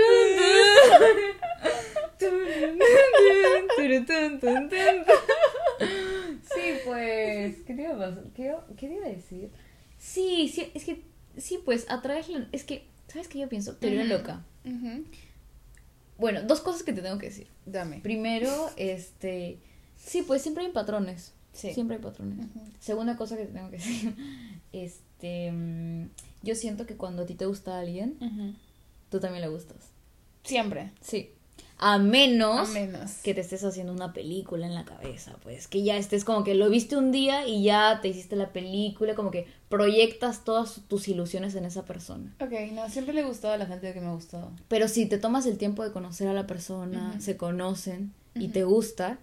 B: Sí, pues. ¿Qué te iba a pasar? ¿Qué, qué te iba a decir? Sí, sí, es que. Sí, pues atraes. la- Es que. ¿Sabes qué yo pienso? Teoría
A: Ujú.
B: loca.
A: Ujú.
B: Bueno, dos cosas que te tengo que decir.
A: Dame.
B: Primero, este. Sí, pues siempre hay patrones.
A: Sí.
B: Siempre hay patrones. Segunda cosa que te tengo que [LAUGHS] decir. Este. mm, Yo siento que cuando a ti te gusta alguien, tú también le gustas.
A: Siempre.
B: Sí. A menos,
A: A menos.
B: que te estés haciendo una película en la cabeza, pues. Que ya estés como que lo viste un día y ya te hiciste la película, como que proyectas todas tus ilusiones en esa persona.
A: Ok, no, siempre le gustado a la gente que me gustado.
B: Pero si te tomas el tiempo de conocer a la persona, se conocen y te gusta,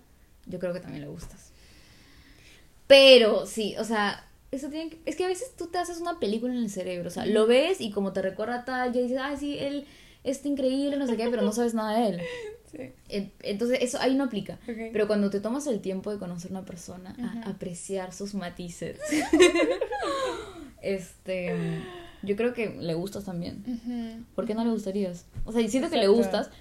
B: yo creo que también le gustas. Pero sí, o sea, eso tiene que- es que a veces tú te haces una película en el cerebro, o sea, lo ves y como te recuerda tal, ya dices, ah, sí, él es increíble, no sé qué, pero no sabes nada de él. [LAUGHS]
A: Sí.
B: Entonces, eso ahí no aplica. Pero cuando te tomas el tiempo de conocer una persona, a apreciar sus matices, [LAUGHS] [LAUGHS] este, yo creo que le gustas también. ¿Por qué no le gustarías? O sea, siento que le gustas.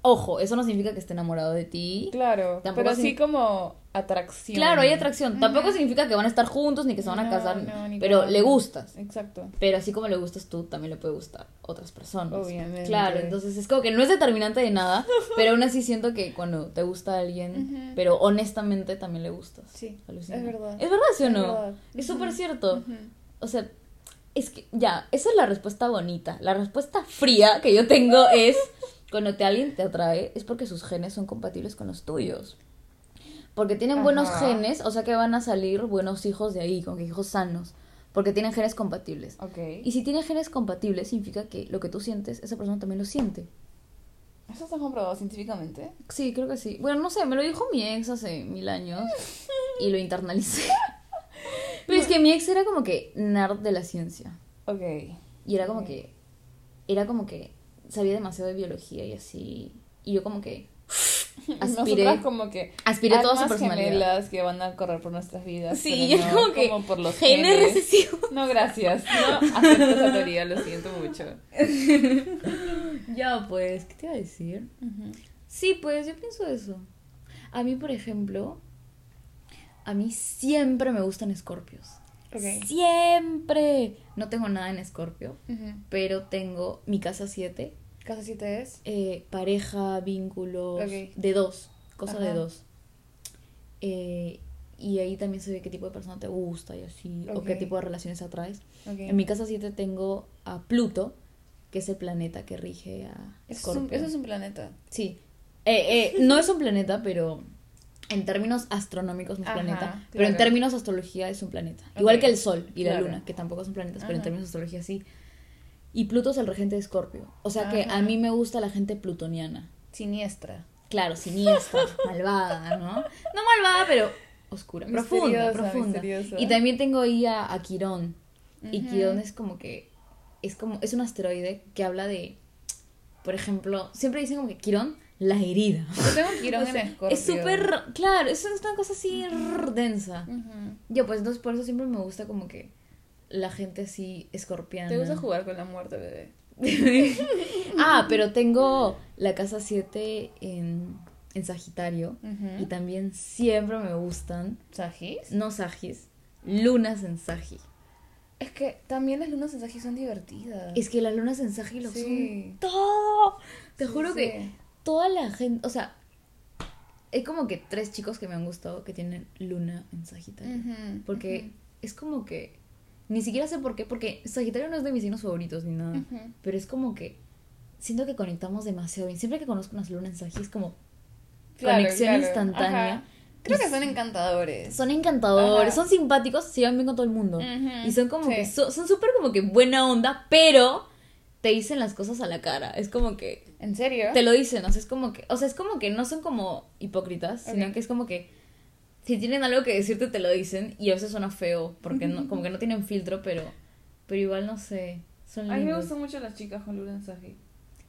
B: Ojo, eso no significa que esté enamorado de ti.
A: Claro,
B: Tampoco
A: pero
B: así-
A: sí como atracción.
B: Claro, hay atracción. Tampoco significa que van a estar juntos ni que se van a
A: No,
B: casar.
A: no, ni
B: pero le gustas.
A: Exacto.
B: Pero así como le gustas tú, también le puede gustar otras personas.
A: Obviamente.
B: Claro, entonces es como que no es determinante de nada, [LAUGHS] pero aún así siento que cuando te gusta alguien, pero honestamente también le gustas.
A: Sí,
B: Alucina.
A: es verdad.
B: ¿Es verdad, sí o
A: Es
B: no?
A: verdad.
B: Es súper cierto. O sea, es que ya, esa es la respuesta bonita. La respuesta fría que yo tengo es, cuando te alguien te atrae, es porque sus genes son compatibles con los tuyos. Porque tienen buenos genes, o sea que van a salir buenos hijos de ahí, con que hijos sanos. Porque tienen genes compatibles.
A: Ok.
B: Y si tiene genes compatibles, significa que lo que tú sientes, esa persona también lo siente.
A: ¿Eso está comprobado científicamente?
B: Sí, creo que sí. Bueno, no sé, me lo dijo mi ex hace mil años y lo internalicé. [LAUGHS] Pero es que mi ex era como que nerd de la ciencia.
A: Ok.
B: Y era como que. Era como que sabía demasiado de biología y así. Y yo como que. [LAUGHS] Aspiré.
A: Nosotras como que
B: Aspiré toda su personalidad.
A: gemelas que van a correr por nuestras vidas.
B: Sí, yo
A: no
B: como que.
A: como por los
B: genes
A: genes.
B: recesivos.
A: No, gracias. No acepto esa teoría, lo siento mucho. [LAUGHS]
B: Ya, pues, ¿qué te iba a decir? Sí, pues yo pienso eso. A mí, por ejemplo, a mí siempre me gustan escorpios. Siempre. No tengo nada en escorpio, pero tengo mi casa 7,
A: ¿Casa 7 es?
B: eh, pareja, vínculos, de dos, cosa de
A: Ajá.
B: dos. Eh, y ahí también se ve qué tipo de persona te gusta y así, o qué tipo de relaciones atraes. En mi casa 7 tengo a Pluto, que es el planeta que rige a
A: Eso es, un, eso es un planeta.
B: Sí. Eh, eh, no es un planeta, pero en términos astronómicos no es
A: Ajá,
B: planeta. Pero en términos de astrología es un planeta. Igual que el Sol y la
A: claro.
B: Luna, que tampoco son planetas, pero en términos de astrología sí. Y Pluto es el regente de Escorpio. O sea que a mí me gusta la gente plutoniana.
A: Siniestra.
B: Claro, siniestra, [LAUGHS] malvada, ¿no? No malvada, pero oscura, profunda,
A: Misteriosa,
B: profunda.
A: misteriosa.
B: Y también tengo ahí a, a Quirón. Y. Quirón es como que es como es un asteroide que habla de por ejemplo, siempre dicen como que Quirón la herida.
A: Yo tengo Quirón [LAUGHS]
B: O sea,
A: en Escorpio.
B: es súper claro, es una cosa así densa. Yo pues entonces por eso siempre me gusta como que la gente así escorpiana.
A: ¿Te gusta jugar con la muerte, bebé? [LAUGHS]
B: ah, pero tengo la casa 7 en, en Sagitario. Y también siempre me gustan,
A: ¿Sagis?
B: no Sagis, lunas en Sagi.
A: Es que también las lunas en Sagis son divertidas.
B: Es que las lunas en Sagi lo
A: Sí.
B: son todo. Te
A: Sí,
B: juro
A: sí.
B: que toda la gente, o sea, hay como que tres chicos que me han gustado que tienen luna en Sagitario. Porque es como que, ni siquiera sé por qué, porque Sagitario no es de mis signos favoritos ni nada. Pero es como que siento que conectamos demasiado bien. Siempre que conozco unas lunas en Sagi es como
A: Claro,
B: conexión
A: claro.
B: instantánea.
A: Ajá. Creo que son encantadores.
B: Son encantadores,
A: Ajá.
B: son simpáticos, se llevan bien con todo el mundo. Y son como
A: sí.
B: que, so- son súper como que buena onda, pero te dicen las cosas a la cara. Es como que
A: ¿En serio?
B: te lo dicen, o sea, es como que, o sea, es como que no son como hipócritas, sino que es como que si tienen algo que decirte te lo dicen y a veces suena feo porque no, como que no tienen filtro, pero pero igual no sé, Son
A: A mí me gustan mucho las chicas con luna Sagitario.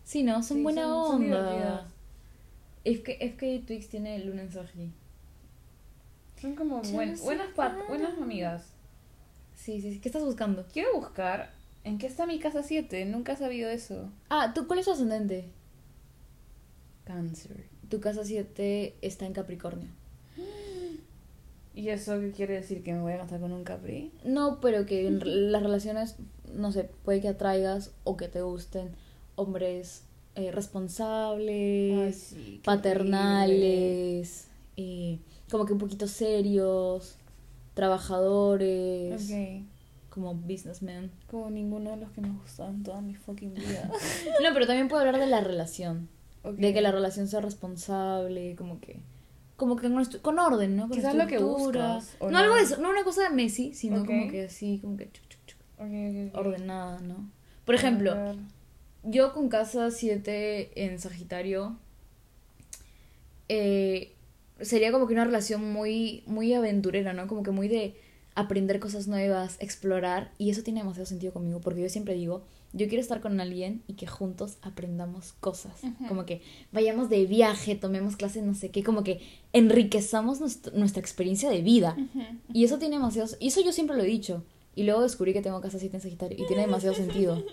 B: Sí, no, son
A: Sí,
B: buena
A: son- son
B: onda.
A: divertidas.
B: FK, FK Twix tiene luna en Sagi.
A: Son como buen- buenas, pat- buenas amigas.
B: Sí, sí, sí. ¿Qué estás buscando?
A: Quiero buscar en qué está mi casa 7. Nunca he sabido eso.
B: Ah, ¿tú cuál es tu ascendente?
A: Cáncer.
B: Tu casa 7 está en Capricornio.
A: ¿Y eso qué quiere decir? ¿Que me voy a casar con un Capri?
B: No, pero que en re- las relaciones, no sé, puede que atraigas o que te gusten hombres eh, responsables,
A: sí, qué horrible.
B: paternales, eh, como que un poquito serios, trabajadores,
A: Ok.
B: como businessmen.
A: Como ninguno de los que me gustan toda mi fucking vida. [LAUGHS]
B: No, pero también puedo hablar de la relación.
A: Ok.
B: De que la relación sea responsable, como que. Como que con, con orden, ¿no? Con
A: Quizás lo que buscas, ¿o
B: No,
A: no?
B: algo de eso, no una cosa de Messi, sino como que así, como que chuc, chuc, chuc, ordenada, ¿no? Por ejemplo, yo con casa 7 en Sagitario, eh, sería como que una relación muy, muy aventurera, ¿no? Como que muy de aprender cosas nuevas, explorar, y eso tiene demasiado sentido conmigo, porque yo siempre digo, yo quiero estar con alguien y que juntos aprendamos cosas, como que vayamos de viaje, tomemos clases, no sé qué, como que enriquezamos nuestro- nuestra experiencia de vida. Y eso tiene demasiado... Y eso yo siempre lo he dicho. Y luego descubrí que tengo casa 7 en Sagitario. Y tiene demasiado sentido.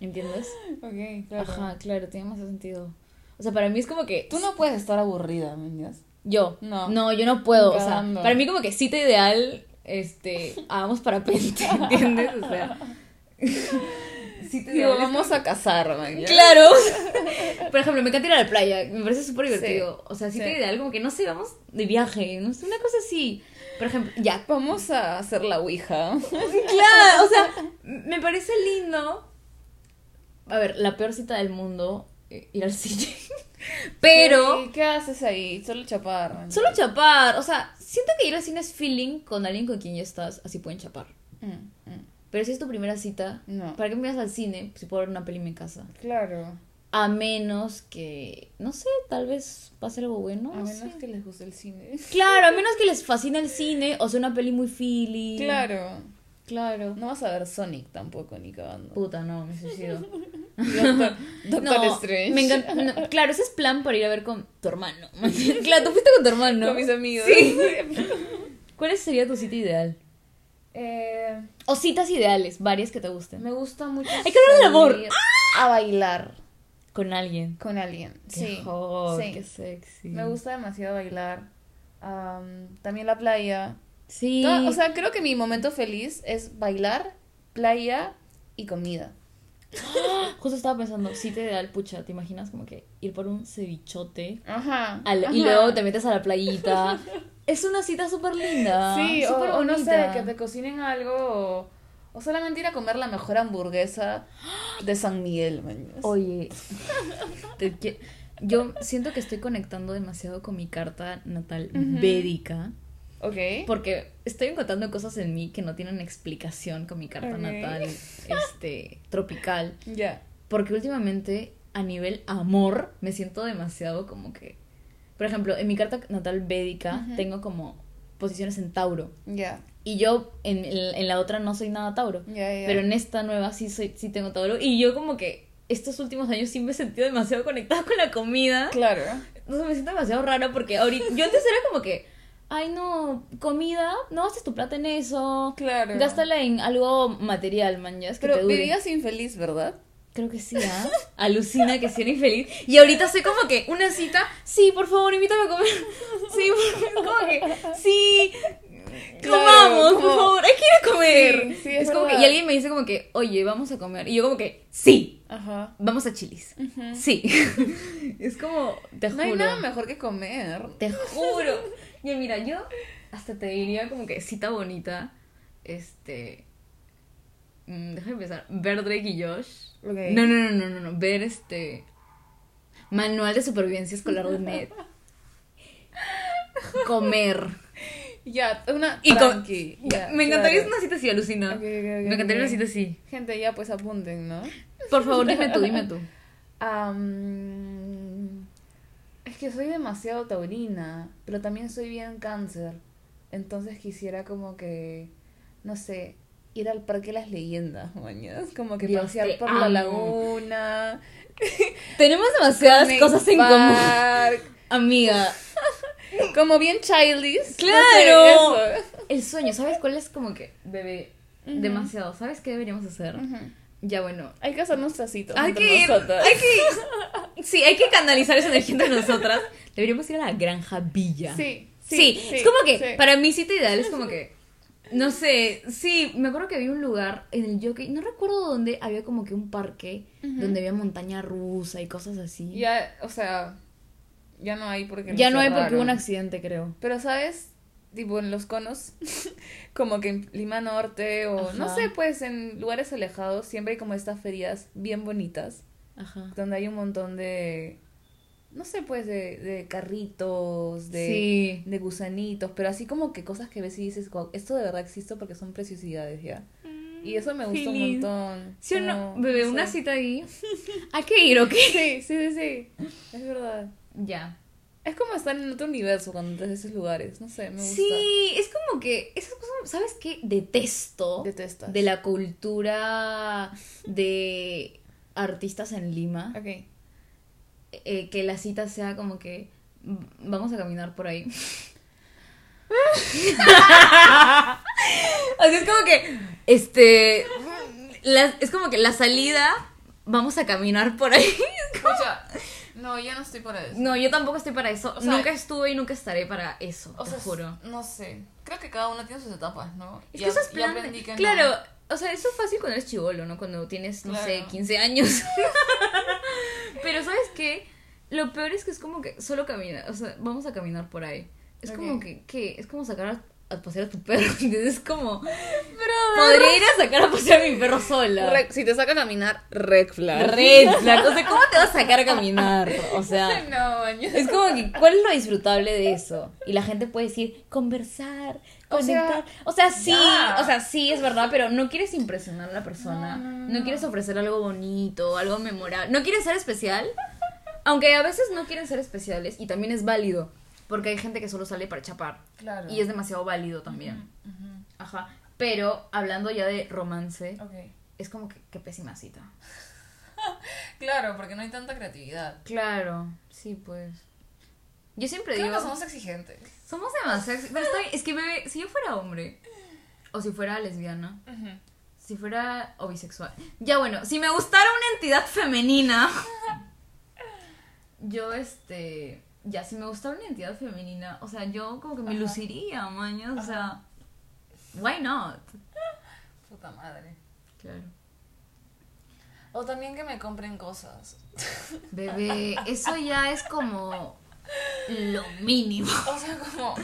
B: ¿Entiendes? [LAUGHS]
A: Ok, claro.
B: Ajá, claro, tiene demasiado sentido. O sea, para mí es como que...
A: Tú no puedes estar aburrida, ¿me entiendes?
B: Yo.
A: No.
B: No, yo no puedo. O sea, para mí como que cita ideal, este... Hagamos parapente, ¿entiendes? O sea... [LAUGHS] cita
A: Digo,
B: ideal es
A: vamos a casar, man. ¿ya?
B: Claro. [LAUGHS] Por ejemplo, me encanta ir a la playa. Me parece súper divertido.
A: Sí,
B: O sea, sí,
A: sí.
B: te ideal, como que no sé, vamos de viaje. No sé, una cosa así. Por ejemplo, ya.
A: Vamos a hacer la ouija. [LAUGHS]
B: Claro, o sea, me parece lindo. A ver, la peor cita del mundo, eh, ir al cine. [LAUGHS] Pero,
A: Sí, ¿Qué haces ahí? Solo chapar, man.
B: solo chapar. O sea, siento que ir al cine es feeling con alguien con quien ya estás, así pueden chapar.
A: Mm, mm.
B: Pero si es tu primera cita,
A: No.
B: ¿para qué me vas al cine si puedo ver una peli en mi casa?
A: Claro.
B: A menos que, no sé, tal vez pase algo bueno.
A: A
B: no
A: menos
B: sé.
A: que les guste el cine.
B: Claro, a menos que les fascine el cine o sea una peli muy feeling.
A: Claro.
B: Claro.
A: No vas a ver Sonic tampoco, ni cagando.
B: Puta, no, me suicido. [LAUGHS]
A: Doctor, Doctor
B: no,
A: Strange.
B: Me encanta. no, claro, ese es plan para ir a ver con tu hermano. [LAUGHS] claro, tú fuiste con tu hermano.
A: Con mis amigos.
B: Sí. [LAUGHS] ¿Cuál sería tu cita ideal?
A: Eh,
B: O citas ideales, varias que te gusten.
A: me gusta mucho.
B: Hay que hablar del amor.
A: A bailar
B: Con alguien.
A: con alguien.
B: Qué
A: Sí.
B: hot,
A: sí.
B: qué sexy.
A: Me gusta demasiado bailar. Am, también la playa.
B: Sí.
A: Toda- o sea, creo que mi momento feliz es bailar, playa y comida. [GASPS]
B: Justo estaba pensando, cita ideal, pucha, ¿te imaginas como que ir por un cevichote?
A: Ajá.
B: al- y luego te metes a la playita. [LAUGHS] es una cita súper linda.
A: Sí, o,
B: súper
A: o no sé, que te cocinen algo o, o solamente ir a comer la mejor hamburguesa de San Miguel, man.
B: Oye, [LAUGHS] te yo siento que estoy conectando demasiado con mi carta natal védica.
A: Ok.
B: Porque estoy encontrando cosas en mí que no tienen explicación con mi carta natal este, tropical.
A: Ya.
B: Porque últimamente, a nivel amor, me siento demasiado como que. Por ejemplo, en mi carta natal védica tengo como posiciones en Tauro.
A: Ya.
B: Y yo en, en- la otra no soy nada Tauro.
A: Ya, ya.
B: Pero en esta nueva sí soy, sí tengo Tauro. Y yo como que estos últimos años sí me he sentido demasiado conectada con la comida.
A: Claro.
B: Entonces me siento demasiado rara porque ahorita. Yo antes era como que. Ay no, comida, no gastes tu plata en eso.
A: Claro.
B: Gástala en algo material, man, ya es que te
A: Pero
B: dure.
A: vivías infeliz, ¿verdad?
B: Creo que sí, ¿ah? [LAUGHS] Alucina que sí era infeliz. Y ahorita soy como que una cita, sí, por favor, invítame a comer. [LAUGHS] Sí, por [LAUGHS] favor, como que, sí,
A: Claro,
B: comamos, por favor, hay que ir a comer.
A: Sí, sí,
B: es
A: es
B: como que, y alguien me dice como que, oye, vamos a comer. Y yo como que, sí,
A: Ajá.
B: vamos a chilis.
A: Ujú.
B: Sí. es como, te
A: No
B: juro.
A: hay nada mejor que comer.
B: Te juro. Y mira, yo hasta te diría como que cita bonita, este... mm, Déjame pensar, ver Drake y Josh. No, no, no, no, no, no, ver este... Manual de supervivencia escolar de Ned. [LAUGHS] Comer.
A: Ya, una
B: Y con- Me encantaría
A: claro.
B: una cita así, alucina. Me encantaría una cita así.
A: Gente, ya pues apunten, ¿no?
B: Por favor, dime tú, dime tú. [LAUGHS]
A: Es que soy demasiado taurina, pero también soy bien cáncer. Entonces quisiera como que, no sé, ir al Parque de las Leyendas, mañas. Como que
B: Dios,
A: pasear por la
B: amo.
A: laguna. [LAUGHS]
B: Tenemos demasiadas cosas en común. Amiga, [LAUGHS]
A: Como bien childish.
B: Claro.
A: No sé, eso.
B: el sueño, ¿sabes cuál es como que, bebé, demasiado? ¿Sabes qué deberíamos hacer? Ya bueno.
A: Hay que hacer nuestras citas.
B: Hay que ir,
A: nosotras.
B: hay que Sí, hay que canalizar esa energía entre nosotras. Deberíamos ir a la granja Villa.
A: Sí,
B: Sí,
A: sí,
B: es como que
A: sí.
B: para mi cita ideal es como que no sé, sí, me acuerdo que había un lugar en el jockey, no recuerdo dónde, había como que un parque donde había montaña rusa y cosas así.
A: Ya, o sea, ya no hay porque
B: ya no hay porque hubo un accidente, creo.
A: Pero, ¿sabes? Tipo en los conos, [LAUGHS] como que en Lima Norte o no sé, pues en lugares alejados siempre hay como estas ferias bien bonitas
B: Ajá.
A: donde hay un montón de, no sé, pues de, de carritos, de,
B: Sí.
A: de gusanitos, pero así como que cosas que ves y dices, wow, esto de verdad existe porque son preciosidades ya. Y eso me gusta un montón.
B: ¿Sí o no?
A: sé.
B: una cita ahí. [LAUGHS] [LAUGHS] Hay que ir, ¿ok?
A: Sí, sí, sí, sí. Es verdad.
B: Ya.
A: Es como estar en otro universo cuando entras a esos lugares. No sé, me gusta.
B: Sí, es como que esas cosas, ¿sabes qué? Detesto
A: Detestas.
B: de la cultura de artistas en Lima.
A: Ok.
B: Eh, que la cita sea como que mm, vamos a caminar por ahí. [LAUGHS] Así es como que, este, la- es como que la salida, vamos a caminar por ahí. [LAUGHS]
A: Escucha, no, yo no estoy para eso.
B: No, yo tampoco estoy para eso.
A: O sea-
B: nunca estuve y nunca estaré para eso,
A: O
B: te
A: sea,
B: juro.
A: no sé. Creo que cada uno tiene sus etapas, ¿no?
B: Es que eso es plan
A: no.
B: Claro, o sea, eso es fácil cuando eres chivolo, ¿no? Cuando tienes, no sé,
A: Claro.
B: 15 años. [LAUGHS] Pero ¿sabes qué? Lo peor es que es como que solo camina, o sea, vamos a caminar por ahí. Es como que, ¿qué? Es como sacar a, a pasear a tu perro, [LAUGHS] ¿entiendes? Es como... Podría ir a sacar a pasear a mi perro sola.
A: Re- si te saca a caminar, red flag.
B: Red flag. O sea, ¿cómo te vas a sacar a caminar? O sea... [LAUGHS]
A: No.
B: Es como que, ¿cuál es lo disfrutable de eso? Y la gente puede decir, conversar,
A: O sea,
B: conectar. O sea, sí,
A: ya.
B: o sea, sí, es verdad, pero no quieres impresionar a la persona.
A: No, no,
B: No,
A: no, no.
B: quieres ofrecer algo bonito, algo memorable. No quieres ser especial. Aunque a veces no quieren ser especiales y también es válido. Porque hay gente que solo sale para chapar.
A: Claro.
B: Y es demasiado válido también. Ajá. Pero hablando ya de romance,
A: Ok.
B: es como que qué pésima cita. [LAUGHS]
A: Claro, porque no hay tanta creatividad.
B: Claro, sí, pues. Yo siempre
A: Creo
B: digo.
A: que somos exigentes.
B: Somos demasiado. Pero bien, es que, bebé, si yo fuera hombre, o si fuera lesbiana, si fuera o bisexual. Ya bueno, si me gustara una entidad femenina. [LAUGHS] yo, este. Ya, si me gustara una entidad femenina, o sea, yo como que me
A: Ajá.
B: luciría, mañas, o sea. Why not?
A: Puta madre.
B: Claro.
A: O también que me compren cosas.
B: Bebé, eso ya es como. Lo mínimo.
A: O sea, como.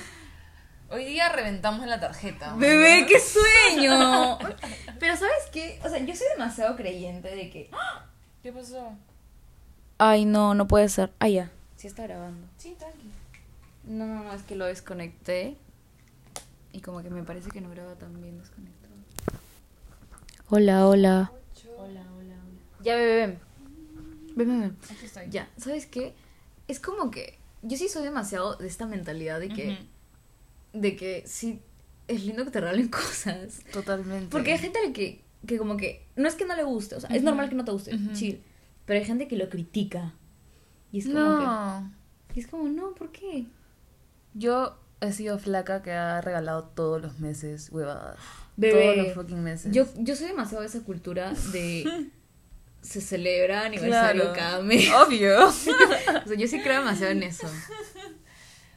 A: Hoy día reventamos la tarjeta.
B: Bebé, qué sueño. Pero ¿sabes qué? O sea, yo soy demasiado creyente de que...
A: ¿Qué pasó?
B: Ay, no, no puede ser. Ah, ya. Sí está grabando.
A: Sí, tranqui.
B: No, no, no, es que lo desconecté. Y como que me parece que no graba tan bien desconectado. Hola, hola. Hola, hola, hola. Ya, bebé, ven. Ven, ven, ven.
A: Aquí estoy.
B: Ya, ¿sabes qué? Es como que yo sí soy demasiado de esta mentalidad de que, de que sí es lindo que te regalen [LAUGHS] cosas.
A: Totalmente.
B: Porque hay gente a la que, que como que, no es que no le guste, o sea, es normal que no te guste, chill. Pero hay gente que lo critica. Y es como
A: No.
B: que, y es como, no, ¿por qué?
A: Yo he sido flaca que ha regalado todos los meses huevadas.
B: Bebé,
A: Todos los fucking meses.
B: Yo, yo soy demasiado de esa cultura de [LAUGHS] se celebra aniversario
A: Claro.
B: cada mes.
A: Obvio. [LAUGHS]
B: O sea, yo sí creo demasiado en eso.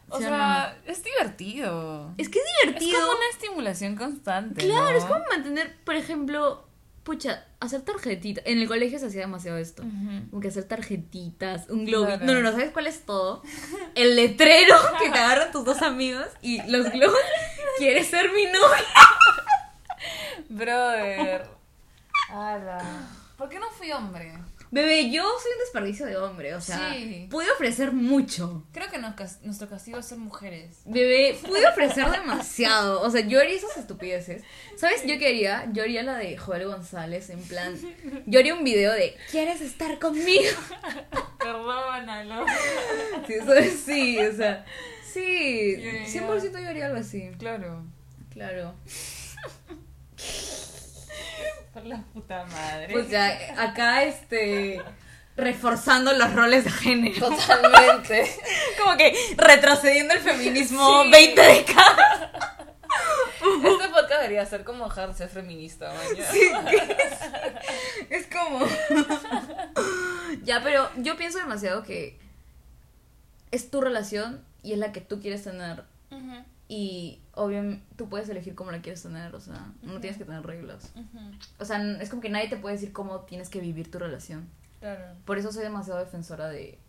A: O
B: ¿Sí o
A: sea, es divertido.
B: Es que es
A: Es
B: divertido.
A: como una estimulación constante.
B: Claro,
A: ¿no?
B: es como mantener, por ejemplo, pucha, hacer tarjetitas. En el colegio se hacía demasiado esto. Como que hacer tarjetitas, un globito.
A: Claro.
B: No, no, no, ¿sabes cuál es todo? El letrero [LAUGHS] que te agarran tus dos amigos y los globos. ¿Quieres ser mi novia?
A: Brother. Ala. ¿Por qué no fui hombre?
B: Bebé, yo soy un desperdicio de hombre, o sea,
A: Sí.
B: pude ofrecer mucho.
A: Creo que nos nuestro castigo es ser mujeres.
B: Bebé, pude ofrecer demasiado. O sea, yo haría esas estupideces. ¿Sabes? Yo quería, yo haría la de Joel González, en plan. Yo haría un video de ¿Quieres estar conmigo? [LAUGHS]
A: Perdónalo.
B: Sí, eso es- sí, o sea. Sí,
A: Ya, ya, ya.
B: 100% yo haría algo así.
A: Claro.
B: Claro.
C: A la puta madre.
B: O sea, acá este reforzando los roles de género.
A: Totalmente. [LAUGHS]
B: Como que retrocediendo el feminismo 20 décadas.
A: Este podcast debería ser como dejar de ser feminista, mañana.
B: Es como. ya, pero yo pienso demasiado que es tu relación y es la que tú quieres tener.
A: Ujú,
B: Y obviamente tú puedes elegir cómo la quieres tener, o sea, no tienes que tener reglas. O sea, es como que nadie te puede decir cómo tienes que vivir tu relación.
A: Claro.
B: Por eso soy demasiado defensora de,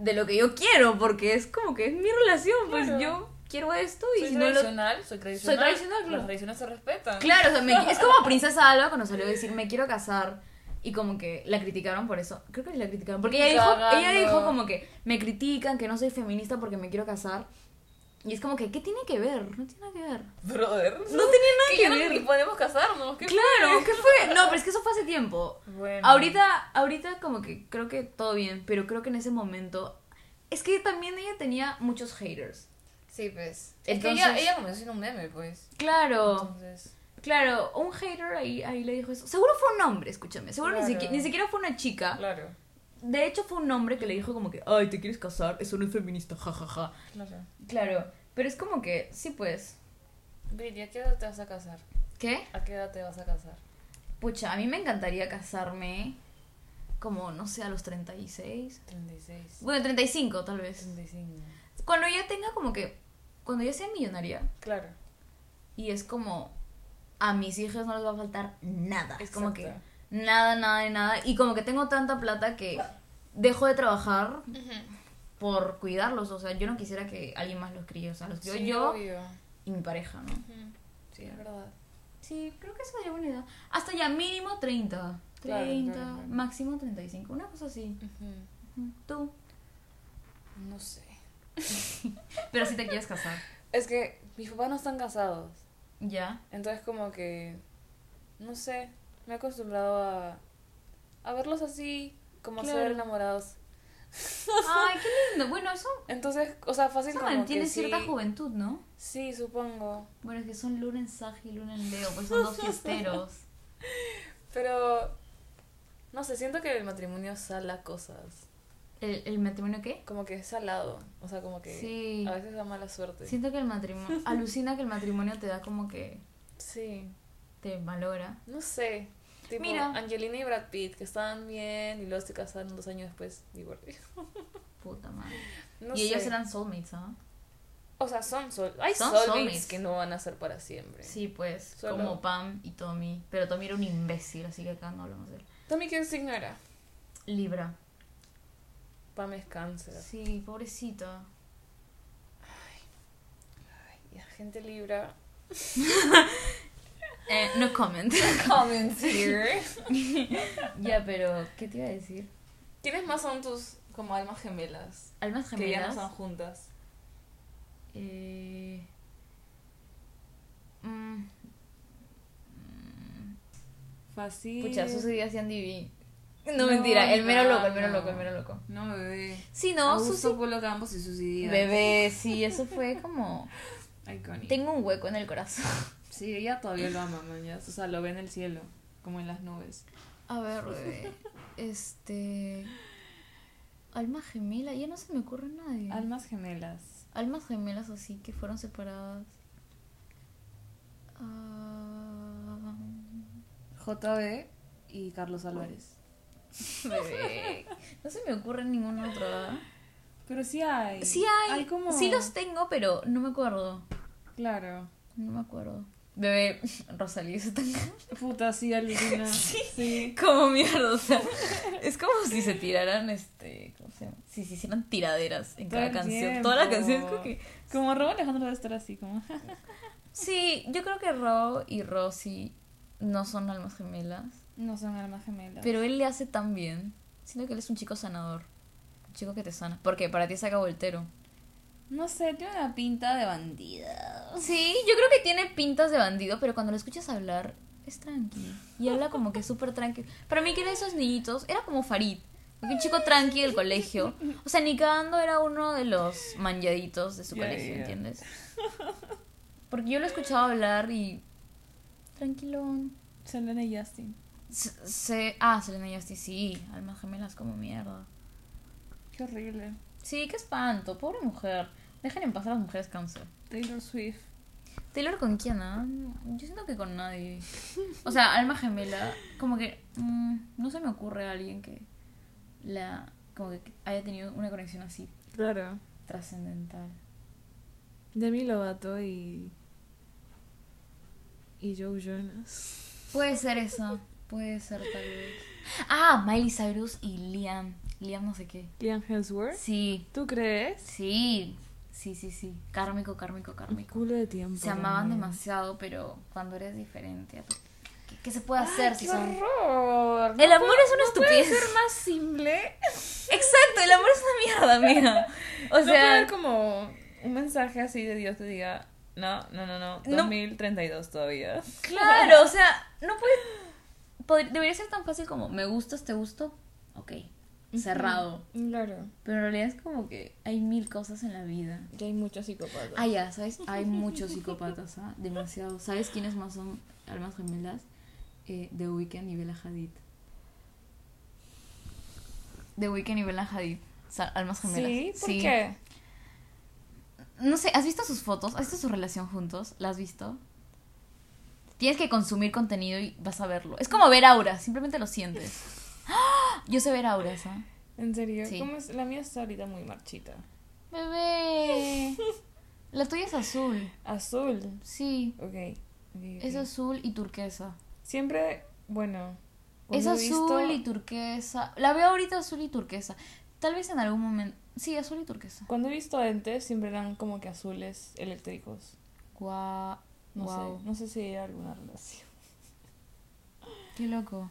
B: de lo que yo quiero, porque es como que es mi relación, pues yo quiero esto y
A: Soy
B: si no lo...
A: tradicional, soy tradicional.
B: tradicional, claro.
A: Las tradiciones se respetan.
B: Claro, o sea, me- es como [LAUGHS] Princesa Alba cuando salió a decir me quiero casar y como que la criticaron por eso. Creo que la criticaron. Porque ella dijo,
A: Cagando.
B: ella dijo como que me critican, que no soy feminista porque me quiero casar. Y es como que, ¿qué tiene que ver? No tiene nada que ver.
A: Brother.
B: No tenía nada
A: Que no
B: ver.
A: ni podemos casarnos. ¿qué
B: Claro, ¿qué fue? No, pero es que eso fue hace tiempo.
A: Bueno.
B: Ahorita, ahorita como que creo que todo bien, pero creo que en ese momento... Es que también ella tenía muchos haters.
A: Sí, pues. Es
B: Entonces-
A: que ella, ella comenzó siendo un meme, pues.
B: Claro,
A: Entonces.
B: claro, un hater ahí, ahí le dijo eso. Seguro fue un hombre, escúchame. Seguro ni, siquiera, ni siquiera fue una chica.
A: Claro.
B: De hecho, fue un hombre que le dijo como que, ay, ¿te quieres casar? Eso no es feminista, jajaja.
A: Claro.
B: Claro, pero es como que, sí, pues.
A: Britney, ¿a qué edad te vas a casar?
B: ¿Qué?
A: ¿A qué edad te vas a casar?
B: Pucha, a mí me encantaría casarme como, no sé, a los 36.
A: 36.
B: Bueno, 35 tal vez.
A: 35.
B: Cuando ya tenga como que, cuando ya sea millonaria
A: Claro.
B: y es como, a mis hijos no les va a faltar nada. Es como que. Nada, nada de nada. Y como que tengo tanta plata que dejo de trabajar por cuidarlos. O sea, yo no quisiera que alguien más los críe. O sea, los crío
A: Sí,
B: yo
A: obvio.
B: y mi pareja, ¿no?
A: Sí, es verdad.
B: Sí, creo que esa sería buena idea. Hasta ya mínimo 30.
A: Claro,
B: 30,
A: claro, claro.
B: máximo 35. Una cosa así. Tú.
A: No sé. [LAUGHS]
B: Pero si te quieres casar.
A: Es que mis papás no están casados.
B: Ya.
A: Entonces como que, no sé, me he acostumbrado a, a verlos así, como
B: Claro.
A: ser enamorados.
B: Ay, [LAUGHS] qué lindo. Bueno, eso,
A: Entonces, o sea, fácil
B: eso
A: como
B: mantiene
A: que
B: cierta
A: sí.
B: juventud, ¿no?
A: Sí, supongo.
B: Bueno, es que son luna en Sagi y luna en Leo, pues son dos fiesteros. [LAUGHS]
A: Pero, no sé, siento que el matrimonio sala cosas.
B: ¿El, el matrimonio qué?
A: Como que es salado. O sea, como que
B: Sí.
A: a veces da mala suerte.
B: Siento que el matrimonio. [LAUGHS] Alucina que el matrimonio te da como que.
A: Sí.
B: te malogra.
A: No sé. Tipo,
B: Mira.
A: Angelina y Brad Pitt, que estaban bien y luego se casaron dos años después. Divorcio. [LAUGHS]
B: Puta madre.
A: No
B: y ellos eran soulmates, ¿ah?
A: O sea, son sol hay
B: Son
A: soulmates,
B: soulmates.
A: que no van a ser para siempre.
B: Sí, pues.
A: Solo-
B: Como Pam y Tommy. Pero Tommy era un imbécil, así que acá no hablamos de él.
A: Tommy, ¿qué signo era?
B: Libra.
A: Pam es cáncer.
B: Sí, pobrecita.
A: Y la gente libra. [LAUGHS]
B: Eh, no comment.
A: Comments here. [LAUGHS]
B: ya, pero, ¿qué te iba a decir?
A: ¿Quiénes más son tus como almas gemelas?
B: Almas
A: Que ya no
B: gemelas.
A: están juntas.
B: Eh... mm,
C: Fácil.
B: Pucha, Susy y hacían divi. No, mentira, el mero loco, el mero loco, el mero loco.
C: No, bebé.
B: Sí, no,
C: Augusto
B: Susy.
C: Polo Campos y sus ideas.
B: Bebé, sí, eso fue como. [LAUGHS]
C: Iconic.
B: Tengo un hueco en el corazón.
C: Sí, ella todavía lo ama, man. O sea, lo ve en el cielo, como en las nubes.
B: A ver, bebé. [LAUGHS] Este. Alma gemela, ya no se me ocurre nadie.
C: Almas gemelas.
B: Almas gemelas así que fueron separadas. Ah,
C: JB y Carlos Álvarez. [LAUGHS]
B: bebé. No se me ocurre ningún otro.
C: Pero sí hay.
B: Sí hay.
C: como...
B: Sí los tengo, pero no me acuerdo.
C: Claro.
B: No me acuerdo. Bebé, [LAUGHS] Rosalía se tan
C: Puta, sí, alucina. [LAUGHS] sí.
B: como mierda, o sea, es como si se tiraran, este, ¿cómo se llama? Si se hicieran tiraderas en
C: Todo
B: cada
C: el
B: canción. Toda la
C: tiempo.
B: canción es como que...
C: Como Robo Alejandro debe estar así, como. [LAUGHS]
B: Sí, yo creo que Ro y Rosy no son almas gemelas,
C: No son almas gemelas.
B: pero él le hace tan bien. Siento que él es un chico sanador, un chico que te sana. Porque para ti saca voltero.
C: No sé, tiene una pinta de bandida.
B: Sí, yo creo que tiene pintas de bandido, pero cuando lo escuchas hablar, es tranqui. Y habla como que súper tranqui. Para mí que era de esos niñitos, era como Farid. Un chico tranqui del colegio. O sea, ni cagando era uno de los manlladitos de su colegio. ¿entiendes? Porque yo lo escuchaba hablar y... Tranquilón.
A: Selena y Justin.
B: Se, se- ah, Selena y Justin, sí. Almas gemelas como mierda.
A: Qué horrible.
B: Sí, qué espanto. Pobre mujer. Dejen en paz a las mujeres cáncer.
A: Taylor Swift.
B: ¿Taylor con quién? ah? Yo siento que con nadie. O sea, alma gemela, como que mm, no se me ocurre a alguien que la como que haya tenido una conexión así
A: Claro.
B: trascendental.
A: Demi Lovato y. Y Joe Jonas.
B: Puede ser eso, puede ser tal vez. Ah, Miley Cyrus y Liam, Liam no sé qué.
A: Liam Hemsworth.
B: Sí,
A: ¿Tú crees?
B: sí, sí, sí, sí. Kármico, kármico,
A: Un
B: kármico.
A: culo de tiempo.
B: Se amaban demasiado, pero cuando eres diferente, ¿qué, qué se puede hacer si
A: ¡Qué
B: son
A: horror!
B: El amor es una
A: ¿No puede ser más simple?
B: Exacto, el amor es una mierda, amiga. O
A: no puede haber como un mensaje así de Dios que diga, no, no, no, no,
B: No.
A: 2032 todavía.
B: claro, o sea, no puede. Debería ser tan fácil como, ¿me gustas, te gusto? Ok, cerrado.
A: Claro.
B: Pero en realidad es como que hay mil cosas en la vida.
A: Ya hay muchos psicópatas.
B: Ah, ya, ¿sabes? Hay muchos psicópatas, ¿ah? Demasiado. ¿Sabes quiénes más son almas gemelas? Eh, The Weeknd y Bella Hadid. The Weeknd y Bella Hadid. Almas gemelas.
A: ¿Sí? ¿Por qué?
B: No sé, ¿has visto sus fotos? ¿Has visto su relación juntos? ¿La has visto? Tienes que consumir contenido y vas a verlo. Es como ver auras, simplemente lo sientes. Yo sé ver auras, ¿ah?
A: ¿En serio?
B: Sí.
A: ¿Cómo es? La mía está ahorita muy marchita.
B: Bebé. [LAUGHS] La tuya es azul.
A: Azul.
B: Sí.
A: Ok. ok, ok.
B: Es azul y turquesa.
A: Siempre, bueno.
B: Es azul
A: visto-
B: y turquesa. La veo ahorita azul y turquesa. Tal vez en algún momento. Sí, azul y turquesa.
A: Cuando he visto antes, siempre eran como que azules eléctricos.
B: Guau.
A: No
B: Guau.
A: sé. No sé si hay alguna relación.
B: Qué loco.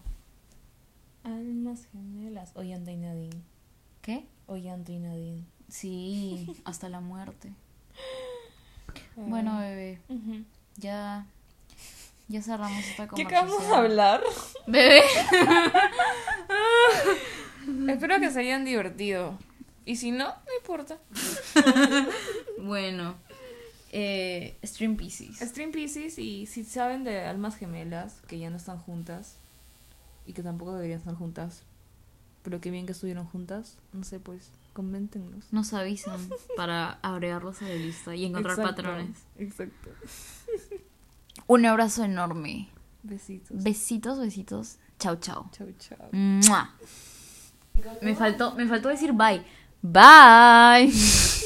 A: Almas gemelas. Ollanta y Nadine.
B: ¿Qué?
A: Ollanta y Nadine.
B: Sí, hasta la muerte.
A: Ah.
B: Bueno, bebé, ya. Ya cerramos esta
A: ¿Qué
B: conversación.
A: acabamos de hablar?
B: Bebé. [LAUGHS]
A: Espero que se hayan divertido. Y si no, no importa.
B: Bueno. Eh, Stream Pieces.
A: Stream Pieces y si saben de almas gemelas que ya no están juntas y que tampoco deberían estar juntas, pero que bien que estuvieron juntas, no sé, pues, coméntenos.
B: Nos avisan para agregarlos a la lista y encontrar
A: Exacto,
B: patrones.
A: Exacto. [LAUGHS]
B: Un abrazo enorme.
A: Besitos.
B: Besitos, besitos. Chau, chau.
A: chau, chau.
B: ¡Mua! Me faltó, me faltó decir bye. Bye. [LAUGHS]